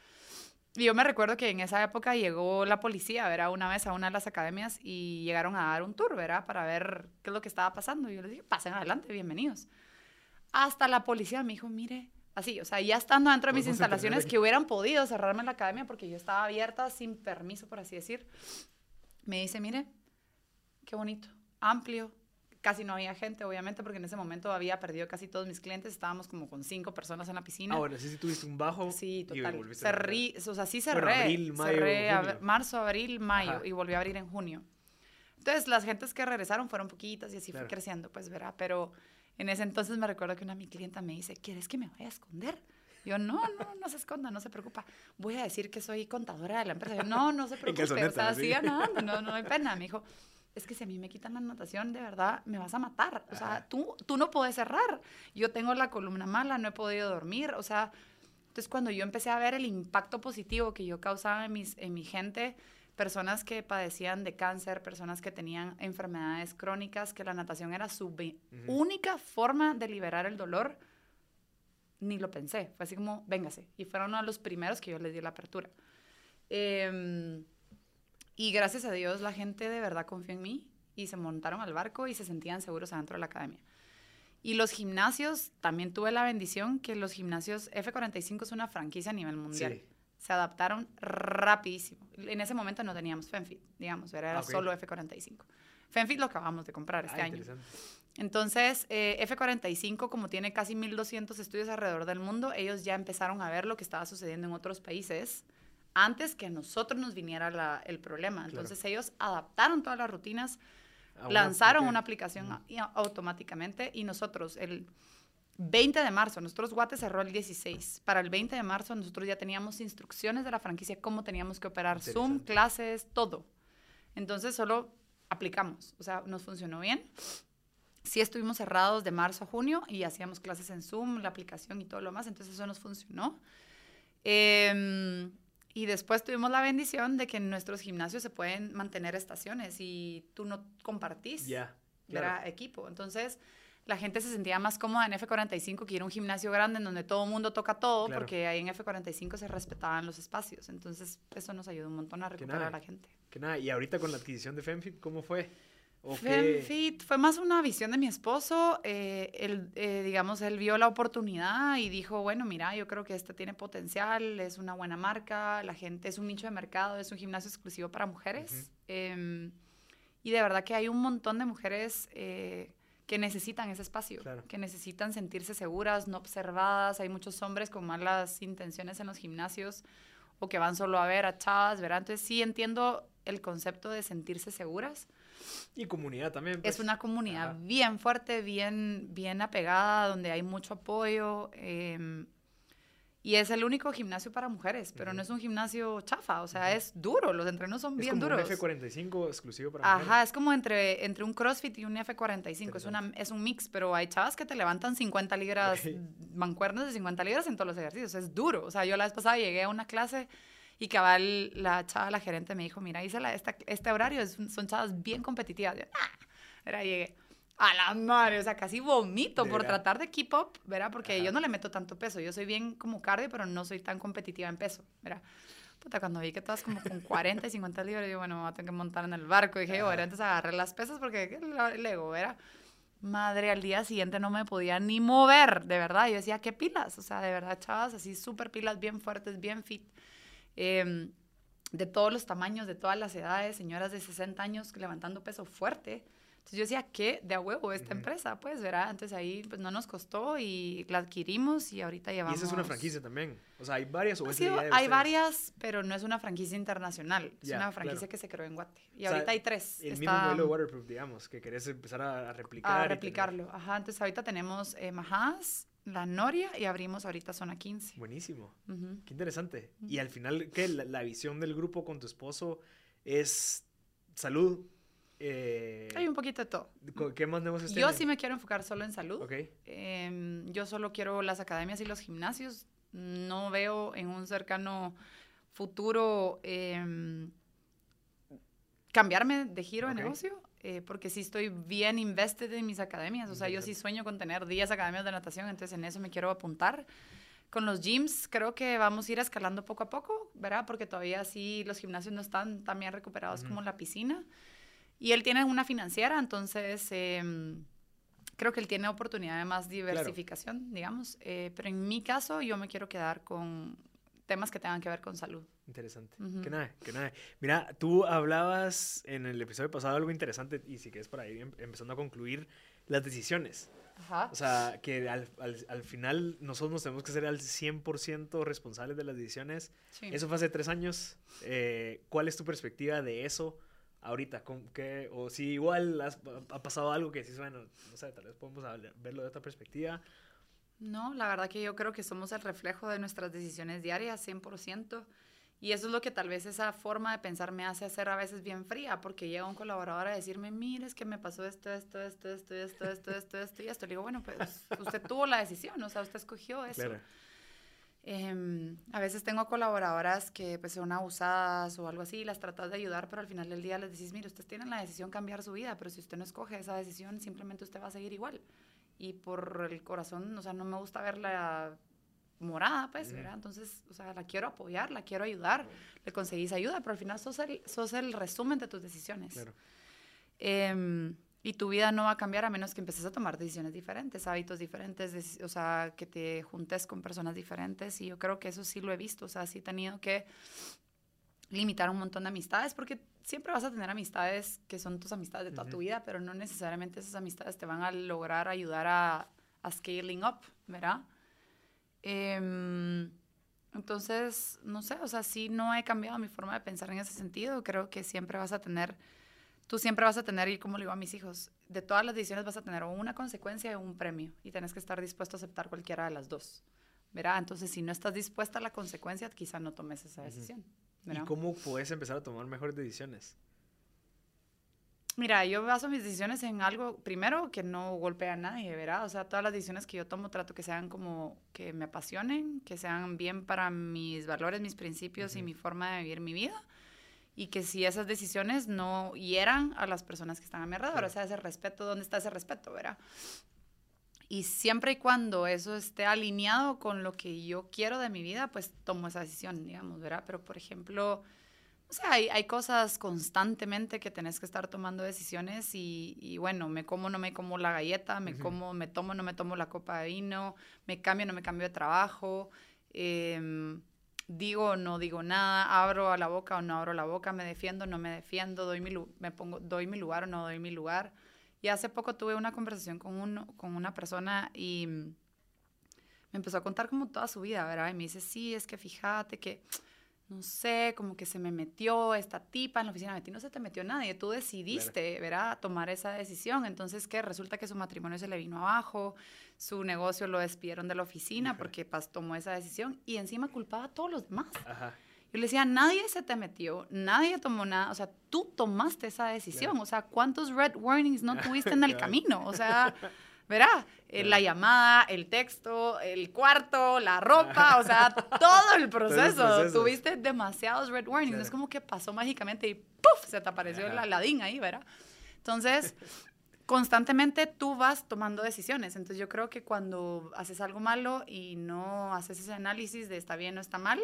Y yo me recuerdo que en esa época llegó la policía, ¿verdad? Una vez a una de las academias y llegaron a dar un tour, ¿verdad? Para ver qué es lo que estaba pasando. Y yo les dije, pasen adelante, bienvenidos. Hasta la policía me dijo, mire, así, o sea, ya estando dentro de mis instalaciones que hubieran podido cerrarme la academia porque yo estaba abierta sin permiso, por así decir, me dice, mire, qué bonito, amplio, casi no había gente, obviamente, porque en ese momento había perdido casi todos mis clientes, estábamos como con cinco personas en la piscina. Ah, bueno, sí, sí tuviste un bajo. Sí, y total. entrar. Cerrí, o sea, sí Bueno, cerré. abril, mayo, cerré a- junio. marzo, abril, mayo Ajá. y volví a abrir en junio. Entonces, las gentes que regresaron fueron poquitas y así Claro. fue creciendo, pues, verá. Pero en ese entonces me recuerdo que una mi clienta me dice, ¿quieres que me vaya a esconder? Yo, no, no, no se esconda, no se preocupa. Voy a decir que soy contadora de la empresa. Yo, no, no se preocupe. O sea, siga nadando, no, no hay pena. Me dijo, es que si a mí me quitan la anotación, de verdad, me vas a matar. O sea, tú, tú no puedes cerrar. Yo tengo la columna mala, no he podido dormir. O sea, entonces cuando yo empecé a ver el impacto positivo que yo causaba en, mis, en mi gente, personas que padecían de cáncer, personas que tenían enfermedades crónicas, que la natación era su única forma de liberar el dolor, ni lo pensé. Fue así como, véngase. Y fueron uno de los primeros que yo les di la apertura. Em, y gracias a Dios la gente de verdad confió en mí y se montaron al barco y se sentían seguros adentro de la academia. Y los gimnasios, también tuve la bendición que los gimnasios F45 es una franquicia a nivel mundial. Sí. Se adaptaron rapidísimo. En ese momento no teníamos FENFIT, digamos, era, Ah, ok. solo F45. FENFIT lo acabamos de comprar este Ah, año. Entonces, eh, F45, como tiene casi 1.200 estudios alrededor del mundo, ellos ya empezaron a ver lo que estaba sucediendo en otros países antes que a nosotros nos viniera la- el problema. Entonces, ellos adaptaron todas las rutinas, Ah, lanzaron una aplicación automáticamente y nosotros el 20 de marzo, nosotros Guate cerró el 16. Para el 20 de marzo nosotros ya teníamos instrucciones de la franquicia, cómo teníamos que operar Zoom, clases, todo. Entonces solo aplicamos, o sea, nos funcionó bien. Sí estuvimos cerrados de marzo a junio y hacíamos clases en Zoom, la aplicación y todo lo más, entonces eso nos funcionó. Em, y después tuvimos la bendición de que en nuestros gimnasios se pueden mantener estaciones y tú no compartís Ya. ¿verdad? Claro. equipo. Entonces, la gente se sentía más cómoda en F45 que ir a un gimnasio grande en donde todo el mundo toca todo, Claro. porque ahí en F45 se respetaban los espacios. Entonces, eso nos ayudó un montón a recuperar a nada. la gente. Que nada, y ahorita con la adquisición de FemFit, ¿cómo fue? FemFit fue más una visión de mi esposo. eh, él, eh, digamos, él vio la oportunidad y dijo, bueno, mira, yo creo que este tiene potencial, es una buena marca, la gente es un nicho de mercado, es un gimnasio exclusivo para mujeres. em, y de verdad que hay un montón de mujeres eh, que necesitan ese espacio, Claro. que necesitan sentirse seguras, no observadas. Hay muchos hombres con malas intenciones en los gimnasios o que van solo a ver a chavas, ¿verdad? Entonces sí entiendo el concepto de sentirse seguras. Y comunidad también. Es pues. una comunidad Ajá. bien fuerte, bien, bien apegada, donde hay mucho apoyo. em, Y es el único gimnasio para mujeres, pero no es un gimnasio chafa, o sea, es duro, los entrenos son Es bien como duros. un F45 exclusivo para Ajá, mujeres. es como entre, entre un CrossFit y un F45, es, una, es un mix, pero hay chavas que te levantan 50 libras, Ok. mancuernas de 50 libras en todos los ejercicios, es duro. O sea, yo la vez pasada llegué a una clase y cabal la chava, la gerente me dijo, mira, Isela, esta, este horario es- son chavas bien competitivas. Yo, "Ah". Era, llegué a la madre, o sea, casi vomito por verdad. tratar de keep up, ¿verdad? Porque Ajá. yo no le meto tanto peso, yo soy bien como cardio, pero no soy tan competitiva en peso, ¿verdad? Puta, cuando vi que todas como con 40 y 50 libras, yo, bueno, me voy a tener que montar en el barco. Dije. ¿verdad? entonces agarré las pesas porque el, ego, era Madre, al día siguiente no me podía ni mover, de verdad. Yo decía, ¿qué pilas? O sea, de verdad, chavas, así súper pilas, bien fuertes, bien fit. Em, de todos los tamaños, de todas las edades, señoras de 60 años levantando peso fuerte. Entonces yo decía, ¿qué de a huevo esta empresa? Pues, ¿verdad? Entonces ahí pues no nos costó y la adquirimos y ahorita Y llevamos... esa es una franquicia también. O sea, hay varias o de hay varias, pero no es una franquicia internacional. Es una franquicia claro. que se creó en Guate. Y O sea, ahorita hay tres. El mismo modelo de Waterproof, digamos, que querés empezar a, a replicar. y a tener- replicarlo. Ajá, entonces ahorita tenemos eh, La Noria y abrimos ahorita Zona 15. Buenísimo. Qué interesante. Y al final, ¿qué? La, la visión del grupo con tu esposo es salud. Eh, Hay un poquito de todo. ¿Qué más negocios Yo sí me quiero enfocar solo en salud. Ok. Em, yo solo quiero las academias y los gimnasios. No veo en un cercano futuro em, cambiarme de giro Ok. de negocio, eh, porque sí estoy bien invested en mis academias. O sea, yo sí sueño con tener 10 academias de natación, entonces en eso me quiero apuntar. Con los gyms creo que vamos a ir escalando poco a poco, ¿verdad? Porque todavía sí los gimnasios no están tan bien recuperados Ujú. como la piscina. Y él tiene una financiera, entonces em, creo que él tiene oportunidad de más diversificación, digamos. Eh, pero en mi caso, yo me quiero quedar con temas que tengan que ver con salud. Interesante. Ujú. Que nada, que nada. Mira, tú hablabas en el episodio pasado algo interesante y si quieres para ir em- empezando a concluir las decisiones. Ajá. O sea, que al, al- al final nosotros nos tenemos que ser al 100% responsables de las decisiones. Sí. Eso fue hace tres años. Eh, ¿Cuál es tu perspectiva de eso ahorita? ¿Con qué? O si igual has- ha pasado algo que dices, bueno, no sé, tal vez podemos hablar- verlo de otra perspectiva. No, la verdad que yo creo que somos el reflejo de nuestras decisiones diarias, 100%. Y eso es lo que tal vez esa forma de pensar me hace hacer a veces bien fría, porque llega un colaborador a decirme, mire, es que me pasó esto, esto, esto, esto, esto, esto, esto, esto y esto. Le digo, bueno, pues usted tuvo la decisión, o sea, usted escogió eso. Claro. Em, a veces tengo colaboradoras que pues son abusadas o algo así, y las tratas de ayudar, pero al final del día les decís, mire, ustedes tienen la decisión cambiar su vida, pero si usted no escoge esa decisión, simplemente usted va a seguir igual. Y por el corazón, o sea, no me gusta verla morada, pues. ¿verdad? Entonces, o sea, la quiero apoyar, la quiero ayudar, le conseguís ayuda, pero al final sos el, sos el resumen de tus decisiones. Claro. Em, y tu vida no va a cambiar a menos que empieces a tomar decisiones diferentes, hábitos diferentes, o sea, que te juntes con personas diferentes. Y yo creo que eso sí lo he visto, o sea, sí he tenido que limitar un montón de amistades, porque siempre vas a tener amistades que son tus amistades de toda tu vida, pero no necesariamente esas amistades te van a lograr ayudar a, a scaling up, ¿verdad? Em, entonces, no sé, o sea, sí no he cambiado mi forma de pensar en ese sentido. Creo que siempre vas a tener, tú siempre vas a tener, y como le digo a mis hijos, de todas las decisiones vas a tener una consecuencia o un premio, y tienes que estar dispuesto a aceptar cualquiera de las dos. ¿Verdad? Entonces, si no estás dispuesta a la consecuencia, quizá no tomes esa decisión. ¿Y ¿verdad? cómo puedes empezar a tomar mejores decisiones? Mira, yo baso mis decisiones en algo, primero, que no golpea a nadie, ¿verdad? O sea, todas las decisiones que yo tomo trato que sean como que me apasionen, que sean bien para mis valores, mis principios y mi forma de vivir mi vida. Y que si esas decisiones no hieran a las personas que están a mi alrededor, Claro. o sea, ese respeto, ¿dónde está ese respeto, verdad? Y siempre y cuando eso esté alineado con lo que yo quiero de mi vida, pues tomo esa decisión, digamos, ¿verdad? Pero, por ejemplo, o sea, hay, hay cosas constantemente que tenés que estar tomando decisiones y, y bueno, me como, no me como la galleta, me Ujú. como, me tomo, no me tomo la copa de vino, me cambio, no me cambio de trabajo, em, digo o no digo nada, abro a la boca o no abro la boca, me defiendo, no me defiendo, doy mi, me pongo, doy mi lugar o no doy mi lugar. Y hace poco tuve una conversación con, uno, con una persona y me empezó a contar como toda su vida, ¿verdad? Y me dice, sí, es que fíjate que no sé, como que se me metió esta tipa en la oficina, metí, no se te metió nadie, tú decidiste, ¿verdad?, tomar esa decisión. Entonces, ¿qué? Resulta que su matrimonio se le vino abajo, su negocio lo despidieron de la oficina porque pas, tomó esa decisión y encima culpaba a todos los demás. Ajá. Yo le decía, nadie se te metió, nadie tomó nada, o sea, tú tomaste esa decisión, Claro. o sea, ¿cuántos red warnings no tuviste en el camino? O sea, verá, eh, la llamada, el texto, el cuarto, la ropa, o sea, todo el proceso. Tuviste demasiados red warnings, es como que pasó mágicamente y ¡puf! se te apareció el. Aladín ahí, ¿verdad? Entonces, constantemente tú vas tomando decisiones. Entonces yo creo que cuando haces algo malo y no haces ese análisis de está bien o está mal,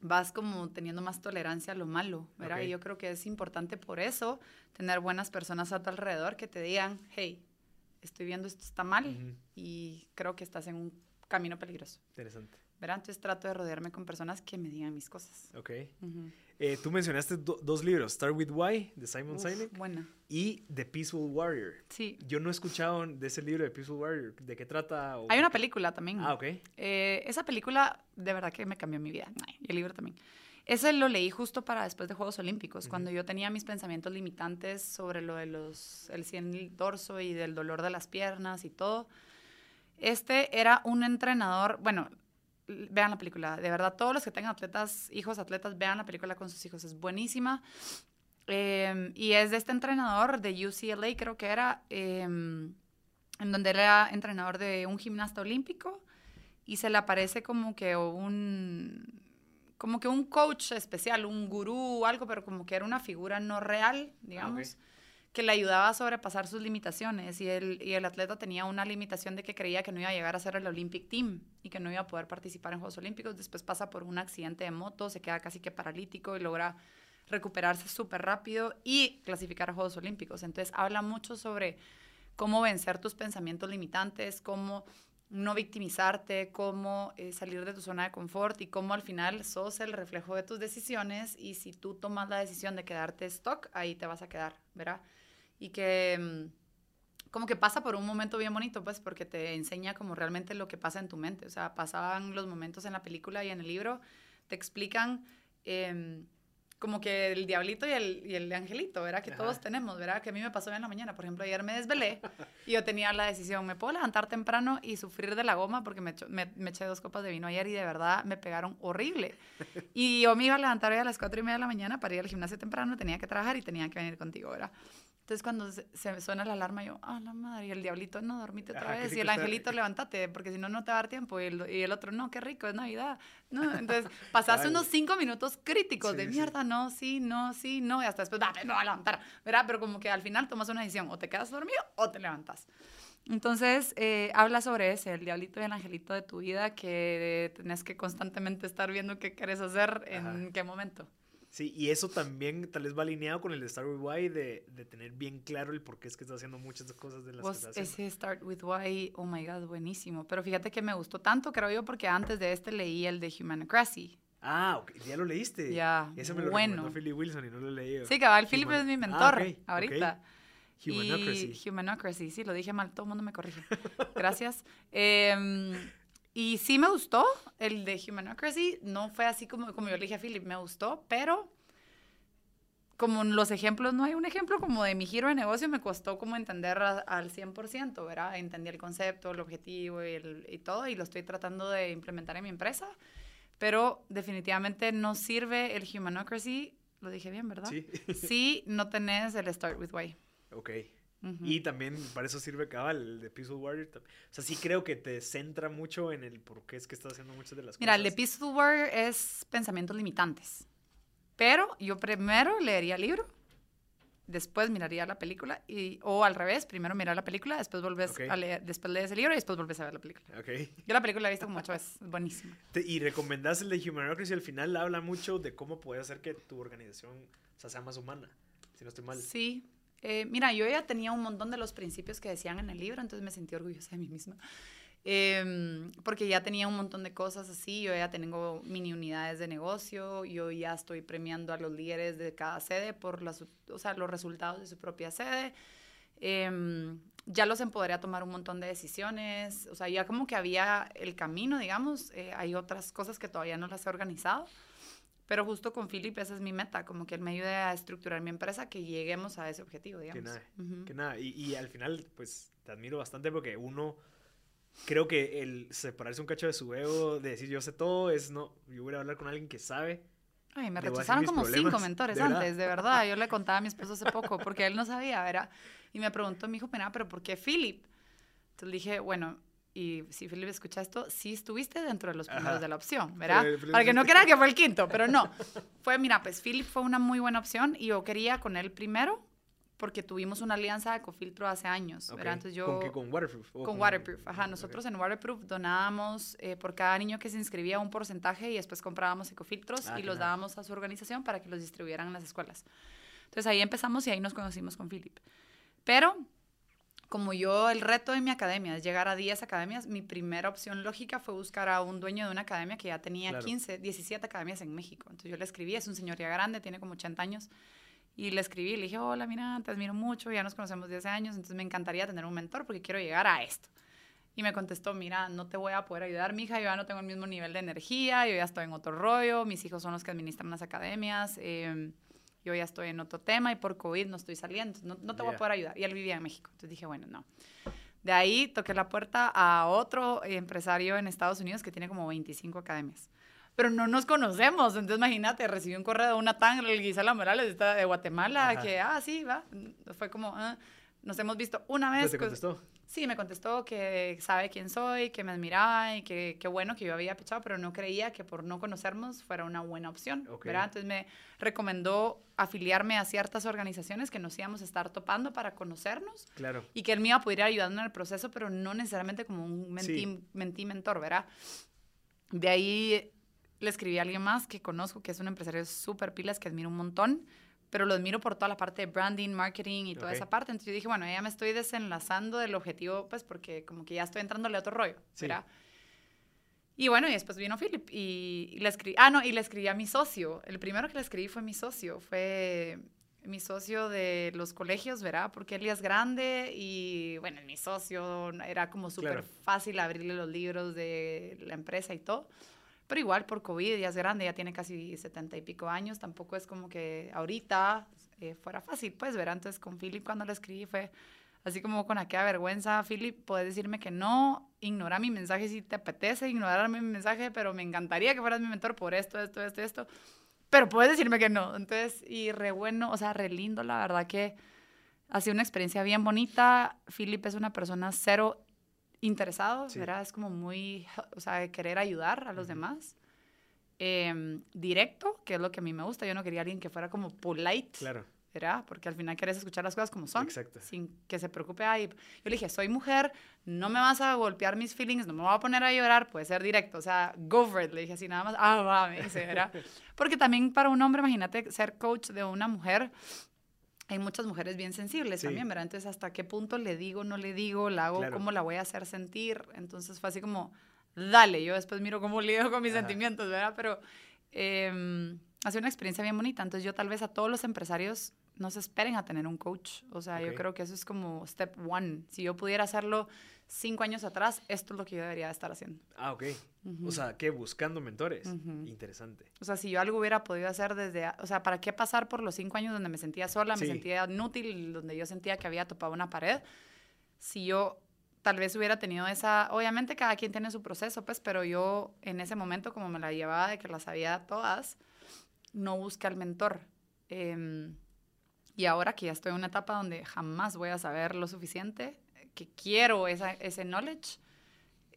vas como teniendo más tolerancia a lo malo, ¿verdad? Y yo creo que es importante por eso tener buenas personas a tu alrededor que te digan, hey, estoy viendo esto está mal y creo que estás en un camino peligroso, Interesante. ¿verdad? Entonces trato de rodearme con personas que me digan mis cosas. Ok. Eh, tú mencionaste do- dos libros, Start With Why, de Simon Uf, Sinek, buena. y The Peaceful Warrior. Sí. Yo no he escuchado de ese libro de Peaceful Warrior. ¿De qué trata? Hay una película también. Ah, ok. Eh, esa película de verdad que me cambió mi vida. Ay, y el libro también. Ese lo leí justo para después de Juegos Olímpicos, Ujú. cuando yo tenía mis pensamientos limitantes sobre lo de los, el cien dorso y del dolor de las piernas y todo. Este era un entrenador, bueno, vean la película, de verdad, todos los que tengan atletas, hijos atletas, vean la película con sus hijos, es buenísima. Eh, y es de este entrenador de UCLA, creo que era, eh, en donde era entrenador de un gimnasta olímpico y se le aparece como que un como que un coach especial, un gurú o algo, pero como que era una figura no real, digamos, que le ayudaba a sobrepasar sus limitaciones y el, y el atleta tenía una limitación de que creía que no iba a llegar a ser el Olympic Team y que no iba a poder participar en Juegos Olímpicos. Después pasa por un accidente de moto, se queda casi que paralítico y logra recuperarse súper rápido y clasificar a Juegos Olímpicos. Entonces habla mucho sobre cómo vencer tus pensamientos limitantes, cómo no victimizarte, cómo eh, salir de tu zona de confort y cómo al final sos el reflejo de tus decisiones y si tú tomas la decisión de quedarte stock, ahí te vas a quedar, ¿verdad? Y que mm, como que pasa por un momento bien bonito, pues, porque te enseña como realmente lo que pasa en tu mente. O sea, pasaban los momentos en la película y en el libro, te explican em, como que el diablito y el, y el angelito, ¿verdad? Que Ajá. todos tenemos, ¿verdad? Que a mí me pasó en la mañana. Por ejemplo, ayer me desvelé y yo tenía la decisión, ¿me puedo levantar temprano y sufrir de la goma? Porque me, me eché dos copas de vino ayer y de verdad me pegaron horrible. Y yo me iba a levantar hoy a las cuatro y media de la mañana para ir al gimnasio temprano, tenía que trabajar y tenía que venir contigo, ¿verdad? Entonces cuando se, se me suena la alarma, yo, ah, la madre, y el diablito, no, dormite otra Ajá, vez, y el está. angelito, levántate, porque si no, no te va a dar tiempo, y el, y el otro, no, qué rico, es Navidad. No, entonces pasaste Vale. unos cinco minutos críticos Sí, de sí. mierda, no, sí, no, sí, no, y hasta después, dame, no voy a levantar, ¿verdad? Pero como que al final tomas una decisión, o te quedas dormido o te levantas. Entonces, eh, habla sobre ese, el diablito y el angelito de tu vida, que tenés que constantemente estar viendo qué quieres hacer en qué momento. Sí, y eso también tal vez va alineado con el de Start With Why de, de tener bien claro el por qué es que estás haciendo muchas cosas de las Vos, que estás haciendo. ese Start With Why, oh my God, buenísimo. Pero fíjate que me gustó tanto, creo yo, porque antes de este leí el de Humanocracy. Ah, ok, ya lo leíste. Ya, Ese me lo bueno. recomendó Philly Wilson y no lo he leído. Sí, cabal, Philip Human- es mi Ah, mentor ok, ok. ahorita. Humanocracy. Y Humanocracy, sí, lo dije mal, todo el mundo me corrige. Gracias. Em, y sí me gustó el de Humanocracy, no fue así como, como yo le dije a Philip, me gustó, pero como en los ejemplos, no hay un ejemplo como de mi giro de negocio, me costó como entender a- al 100%, ¿verdad? Entendí el concepto, el objetivo y, el- y todo, y lo estoy tratando de implementar en mi empresa, pero definitivamente no sirve el Humanocracy, lo dije bien, ¿verdad? Sí. Si no tenés el Start With Why. ok. Ujú. Y también para eso sirve cabal, el de Peaceful Warrior. O sea, sí creo que te centra mucho en el por qué es que estás haciendo muchas de las Mira, cosas. el de Peaceful Warrior es pensamientos limitantes. Pero yo primero leería el libro, después miraría la película, y, o al revés, primero mirar la película, después volvés Ok. a leer, después lees el libro y después volvés a ver la película. Ok. Yo la película la he visto como ocho veces, es buenísima. Y recomendás el de Humanocracy al final habla mucho de cómo puedes hacer que tu organización o sea, sea más humana. Si no estoy mal. Sí. Eh, mira, yo ya tenía un montón de los principios que decían en el libro, entonces me sentí orgullosa de mí misma. Em, porque ya tenía un montón de cosas así, yo ya tengo mini unidades de negocio, yo ya estoy premiando a los líderes de cada sede por las, o sea, los resultados de su propia sede. Em, ya los empoderé a tomar un montón de decisiones, o sea, ya como que había el camino, digamos, eh, hay otras cosas que todavía no las he organizado, Pero justo con Philip esa es mi meta, como que él me ayude a estructurar mi empresa, que lleguemos a ese objetivo, Que digamos. nada, Ujú. que nada. Y, y al final, pues, te admiro bastante porque uno, creo que el separarse un cacho de su ego, de decir yo sé todo, es no, yo voy a hablar con alguien que sabe. Ay, me rechazaron como problemas, cinco mentores ¿de antes, de verdad. Yo le contaba a mi esposo hace poco, porque él no sabía, ¿verdad? Y me preguntó, dijo, "Mira, pero ¿por qué Philip? Entonces dije, bueno, y si Philip escucha esto, sí estuviste dentro de los primeros Ajá. de la opción, ¿verdad? Philip Para que no fuiste- crea que fue el quinto, pero no. Fue, mira, pues Philip fue una muy buena opción y yo quería con él primero, porque tuvimos una alianza de Cofiltro hace años, Ok. ¿verdad? Entonces yo... ¿Con qué? ¿Con Waterproof? ¿O Con Waterproof, ajá. Nosotros en Waterproof donábamos eh, por cada niño que se inscribía un porcentaje y después comprábamos ecofiltros Ah, y los nice. dábamos a su organización para que los distribuyeran en las escuelas. Entonces ahí empezamos y ahí nos conocimos con Philip. Pero como yo, el reto de mi academia es llegar a 10 academias, mi primera opción lógica fue buscar a un dueño de una academia que ya tenía Claro. 15, 17 academias en México. Entonces yo le escribí, es un señor ya grande, tiene como 80 años. Y le escribí, le dije, hola, mira, te admiro mucho, ya nos conocemos 10 años, entonces me encantaría tener un mentor porque quiero llegar a esto. Y me contestó, mira, no te voy a poder ayudar, mija, yo ya no tengo el mismo nivel de energía, yo ya estoy en otro rollo, mis hijos son los que administran las academias, eh, yo ya estoy en otro tema y por COVID no estoy saliendo, no, no te voy Ya. a poder ayudar. Y él vivía en México, entonces dije, bueno, no. De ahí toqué la puerta a otro empresario en Estados Unidos que tiene como 25 academias. Pero no nos conocemos, entonces imagínate, recibí un correo de una tan, el Gisela Morales, está de Guatemala, Ajá. que, ah, sí, va. Fue como, ah, nos hemos visto una vez. ¿Te co- contestó? Sí, me contestó que sabe quién soy, que me admiraba y que qué bueno que yo había pechado, pero no creía que por no conocernos fuera una buena opción, Ok. ¿verdad? Entonces me recomendó afiliarme a ciertas organizaciones que nos íbamos a estar topando para conocernos Claro. y que él me iba a poder ir ayudando en el proceso, pero no necesariamente como un mentí, Sí. mentí mentor, ¿verdad? De ahí le escribí a alguien más que conozco, que es un empresario súper pilas, que admiro un montón, pero lo admiro por toda la parte de branding, marketing y toda Ok. esa parte. Entonces yo dije, bueno, ya me estoy desenlazando del objetivo, pues porque como que ya estoy entrándole a otro rollo, Sí. ¿verdad? Y bueno, y después vino Philip y, y le escribí, ah, no, y le escribí a mi socio. El primero que le escribí fue mi socio, fue mi socio de los colegios, ¿verdad? Porque él ya es grande y, bueno, mi socio era como súper Claro. fácil abrirle los libros de la empresa y todo. Pero igual por COVID ya es grande, ya tiene casi setenta y pico años, tampoco es como que ahorita eh, fuera fácil, pues, ¿verdad? Entonces con Philip cuando le escribí fue así como con aquella vergüenza, Philip, puedes decirme que no, ignora mi mensaje si te apetece, ignorar mi mensaje, pero me encantaría que fueras mi mentor por esto, esto, esto, esto, pero puedes decirme que no. Entonces, y re bueno, o sea, re lindo, la verdad que ha sido una experiencia bien bonita. Philip es una persona cero interesado, Sí. ¿verdad? Es como muy, o sea, querer ayudar a los demás. Em, directo, que es lo que a mí me gusta. Yo no quería alguien que fuera como polite, Claro. ¿verdad? Porque al final quieres escuchar las cosas como son, Exacto. sin que se preocupe. Ay, yo le dije, soy mujer, no me vas a golpear mis feelings, no me voy a poner a llorar, puede ser directo. O sea, go for it. Le dije así nada más, ah, va, me dice, ¿verdad? Porque también para un hombre, imagínate ser coach de una mujer. Hay muchas mujeres bien sensibles Sí. también, ¿verdad? Entonces, ¿hasta qué punto le digo, no le digo, la hago, Claro. cómo la voy a hacer sentir? Entonces fue así como, dale, yo después miro cómo lidio con mis Ajá. sentimientos, ¿verdad? Pero eh, ha sido una experiencia bien bonita. Entonces yo tal vez a todos los empresarios no se esperen a tener un coach. O sea, yo creo que eso es como step one. Si yo pudiera hacerlo cinco años atrás, esto es lo que yo debería estar haciendo. Ah, ok. Ujú. O sea, que buscando mentores. Interesante. O sea, si yo algo hubiera podido hacer desde, o sea, ¿para qué pasar por los cinco años donde me sentía sola, Sí. me sentía inútil, donde yo sentía que había topado una pared? Si yo tal vez hubiera tenido esa, obviamente cada quien tiene su proceso, pues, pero yo en ese momento, como me la llevaba de que las sabía todas, no busqué al mentor. Em, y ahora que ya estoy en una etapa donde jamás voy a saber lo suficiente, que quiero esa, ese knowledge,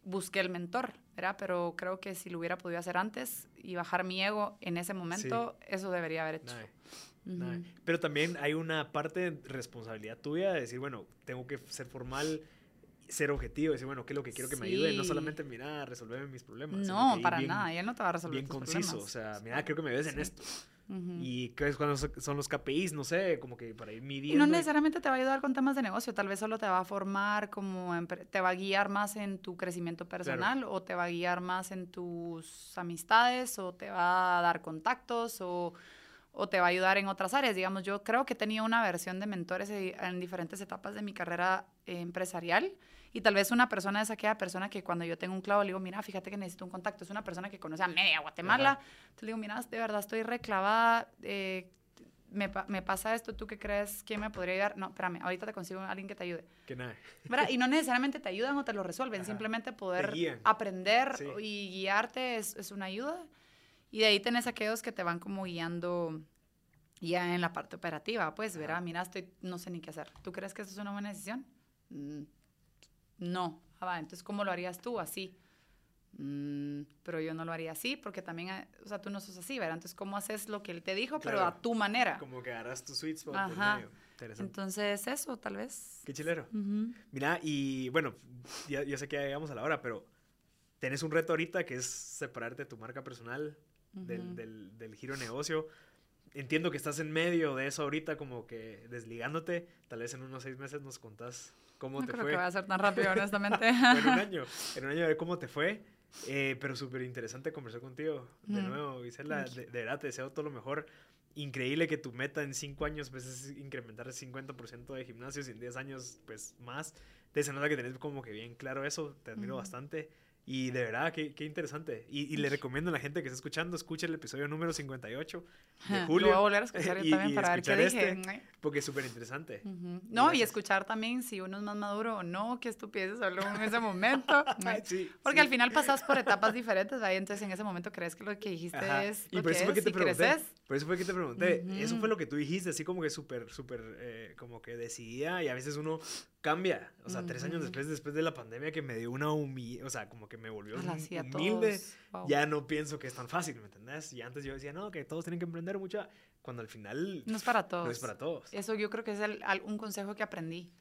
busqué el mentor, ¿verdad? Pero creo que si lo hubiera podido hacer antes y bajar mi ego en ese momento, eso debería haber hecho. Ujú. nice. Pero también hay una parte de responsabilidad tuya de decir, bueno, tengo que ser formal, ser objetivo, decir, bueno, ¿qué es lo que quiero que me ayude? No Sí. solamente, mira, resolver mis problemas. No, para bien- nada, y él no te va a resolver Bien tus conciso, problemas. o sea, mira, creo que me ves en Sí. Ujú. Y qué es cuando son- los KPIs, no sé, como que para ir midiendo. no necesariamente te va a ayudar con temas de negocio, tal vez solo te va a formar como, te va a guiar más en tu crecimiento personal o te va a guiar más en tus amistades o te va a dar contactos o, o te va a ayudar en otras áreas. Digamos, yo creo que he tenido una versión de mentores en diferentes etapas de mi carrera empresarial Y tal vez una persona es aquella persona que cuando yo tengo un clavo le digo, mira, fíjate que necesito un contacto. Es una persona que conoce a media Guatemala. Ajá. Entonces le digo, mira, de verdad estoy reclavada. eh, me, me pasa esto, ¿tú qué crees? ¿Quién me podría ayudar? No, espérame, ahorita te consigo a alguien que te ayude. Que nada. ¿Verdad? Y no necesariamente te ayudan o te lo resuelven, Ajá. simplemente poder aprender Sí. y guiarte es, es una ayuda. Y de ahí tenés aquellos que te van como guiando ya en la parte operativa. Pues, verá, mira, estoy, no sé ni qué hacer. ¿Tú crees que esto es una buena decisión? Mm, no. Ah, va, entonces, ¿cómo lo harías tú? Así. "Mm, pero yo no lo haría así porque también, eh, o sea, tú no sos así, ¿verdad? Entonces, ¿cómo haces lo que él te dijo, pero a tu manera? Como que agarras tu sweet spot Ajá. Entonces, eso, tal vez. Qué chilero. Ujú. Mira, y bueno, ya, sé que ya llegamos a la hora, pero tenés un reto ahorita que es separarte de tu marca personal, del, del, del giro negocio. Entiendo que estás en medio de eso ahorita, como que desligándote. Tal vez en unos seis meses nos contás cómo No te creo fue. que va a ser tan rápido, honestamente. En un año. En un año a ver cómo te fue. Eh, pero súper interesante conversar contigo. De Mm. nuevo, Gisela, de, de verdad te deseo todo lo mejor. Increíble que tu meta en 5 años pues, es incrementar el 50% de gimnasios y en 10 años pues más. Te se nota que tenés como que bien claro eso. Te admiro Ujú. bastante. Y de verdad, qué, qué interesante. Y, y le recomiendo a la gente que está escuchando, escuche el episodio número 58 de Lo julio. voy a volver a escuchar yo y- también y para ver qué escuchar dije. este, porque es súper interesante. Ujú. No, y escuchar también si uno es más maduro o no, qué estupideces habló en ese momento. Sí, Porque sí. al final pasas por etapas diferentes, ¿verdad? Y entonces en ese momento crees que lo que dijiste Ajá. es Y lo por que eso fue que es te y pregunté. creces. Por eso fue que te pregunté. Eso Ujú. fue lo que tú dijiste, así como que súper, súper, eh, como que decidida y a veces uno cambia. O sea, tres años después, después de la pandemia que me dio una humilde, o sea, como que me volvió Ala, hum- sí, a humilde. Wow. Ya no pienso que es tan fácil, ¿me entendés? Y antes yo decía, no, que todos tienen que emprender mucho, cuando al final No es para todos. no es para todos. Eso yo creo que es el- un consejo que aprendí.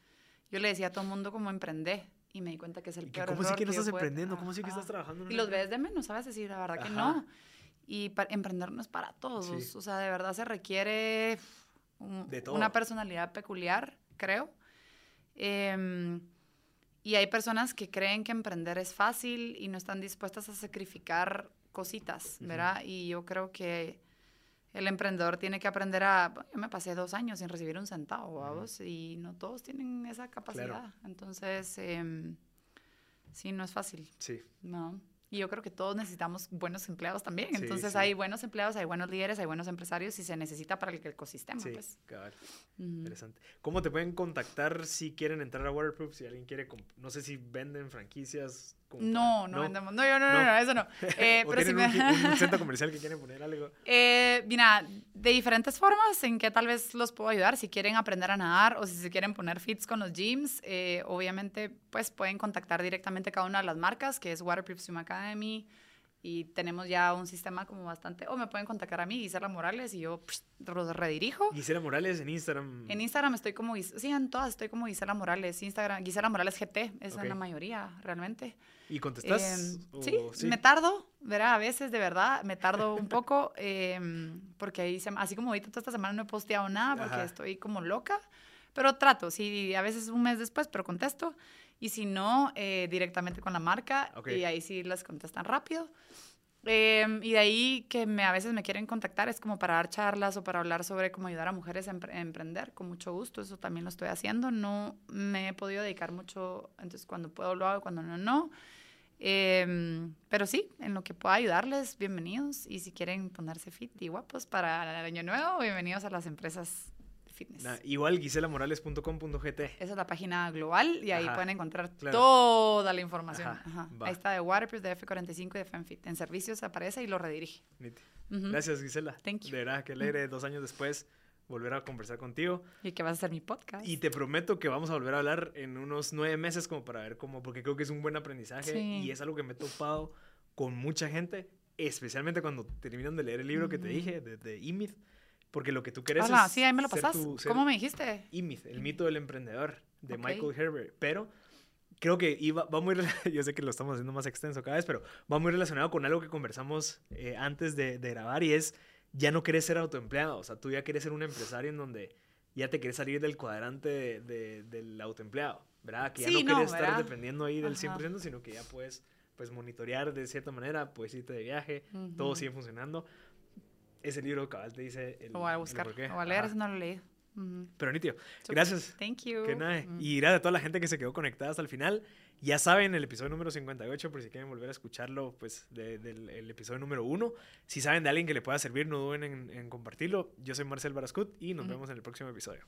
Yo le decía a todo el mundo como emprender y me di cuenta que es el peor ¿Cómo sí que no estás emprendiendo? ¿Cómo sí que estás trabajando? en Y los ves de menos, ¿sabes? Decir, la verdad que no. Y emprender no es para todos. Sí. O sea, de verdad se requiere un- De todo. una personalidad peculiar, creo. Em, y hay personas que creen que emprender es fácil y no están dispuestas a sacrificar cositas. ¿verdad? Y yo creo que el emprendedor tiene que aprender a... bueno, yo me pasé dos años sin recibir un centavo. ¿vamos? Y no todos tienen esa capacidad. Entonces, em, sí, no es fácil. Sí, No. Y yo creo que todos necesitamos buenos empleados también. Sí, Entonces sí. hay buenos empleados, hay buenos líderes, hay buenos empresarios y se necesita para el ecosistema. sí, Pues. Ujú. Interesante. ¿Cómo te pueden contactar si quieren entrar a Waterproof? Si alguien quiere, no sé si venden franquicias. No, para- no, vendemos. No, yo no, no, No. no, eso no. Eh, o pero si me... un, un centro comercial que quieren poner algo. Eh, mira, de diferentes formas en que tal vez los puedo ayudar. Si quieren aprender a nadar o si se quieren poner fits con los gyms, eh, obviamente pues pueden contactar directamente cada una de las marcas, que es Waterproof Swim Academy. Y tenemos ya un sistema como bastante... O me pueden contactar a mí, Gisela Morales, y yo psh, los redirijo. Gisela Morales en Instagram. En Instagram estoy como, sí, en todas estoy como Gisela Morales. Instagram, Gisela Morales GT, es la mayoría, realmente. ¿Y contestas? Em, o- sí, me tardo, verá, a veces de verdad, me tardo un poco, em, porque ahí, se- así como ahorita toda esta semana no he posteado nada porque Ajá. estoy como loca, pero trato, sí, a veces un mes después, pero contesto, y si no, eh, directamente con la marca, Ok. y ahí sí las contestan rápido. Em, y de ahí que me, a veces me quieren contactar es como para dar charlas o para hablar sobre cómo ayudar a mujeres a, empre- emprender, con mucho gusto, eso también lo estoy haciendo, no me he podido dedicar mucho, entonces cuando puedo lo hago, cuando no, no. Em, pero sí, en lo que pueda ayudarles, bienvenidos. Y si quieren ponerse fit y guapos para el año nuevo, bienvenidos a las empresas fitness. Na- igual giselamorales.com.gt. Esa es la página global y ahí Ajá, pueden encontrar claro. toda la información. Ajá, Ajá. Ahí está de Waterproof, de F45 y de FemFit. En servicios aparece y lo redirige. Niti. Ujú. Gracias, Gisela. Thank you. De verdad, que alegre dos años después volver a conversar contigo. Y que vas a hacer mi podcast. Y te prometo que vamos a volver a hablar en unos nueve meses como para ver cómo, porque creo que es un buen aprendizaje Sí. y es algo que me he topado con mucha gente, especialmente cuando terminan de leer el libro que te dije, de, de E-Myth, porque lo que tú quieres Hola, es sí, ahí me lo ser pasas. tu- ¿Cómo me dijiste? E-Myth, el mito del emprendedor, de Ok. Michael Herbert, pero creo que iba, va muy, yo sé que lo estamos haciendo más extenso cada vez, pero va muy relacionado con algo que conversamos eh, antes de, de grabar y es, ya no quieres ser autoempleado, o sea, tú ya quieres ser un empresario en donde ya te quieres salir del cuadrante de- de- del autoempleado, ¿verdad? Que ya Sí, no no, quieres estar dependiendo ahí del Ajá. 100%, sino que ya puedes pues monitorear de cierta manera, puedes irte de viaje, todo Ujú. sigue funcionando. Ese libro cabal te dice el, Lo voy a el buscar. porqué. Lo voy a leer, Ajá. eso no lo he leído. Ujú. Pero nítido. Gracias. Thank you. Que nada. Y gracias a toda la gente que se quedó conectada hasta el final. Ya saben, el episodio número 58, por si quieren volver a escucharlo, pues de- del el episodio número 1. Si saben de alguien que le pueda servir, no duden en, en compartirlo. Yo soy Marcel Barascut y nos vemos en el próximo episodio.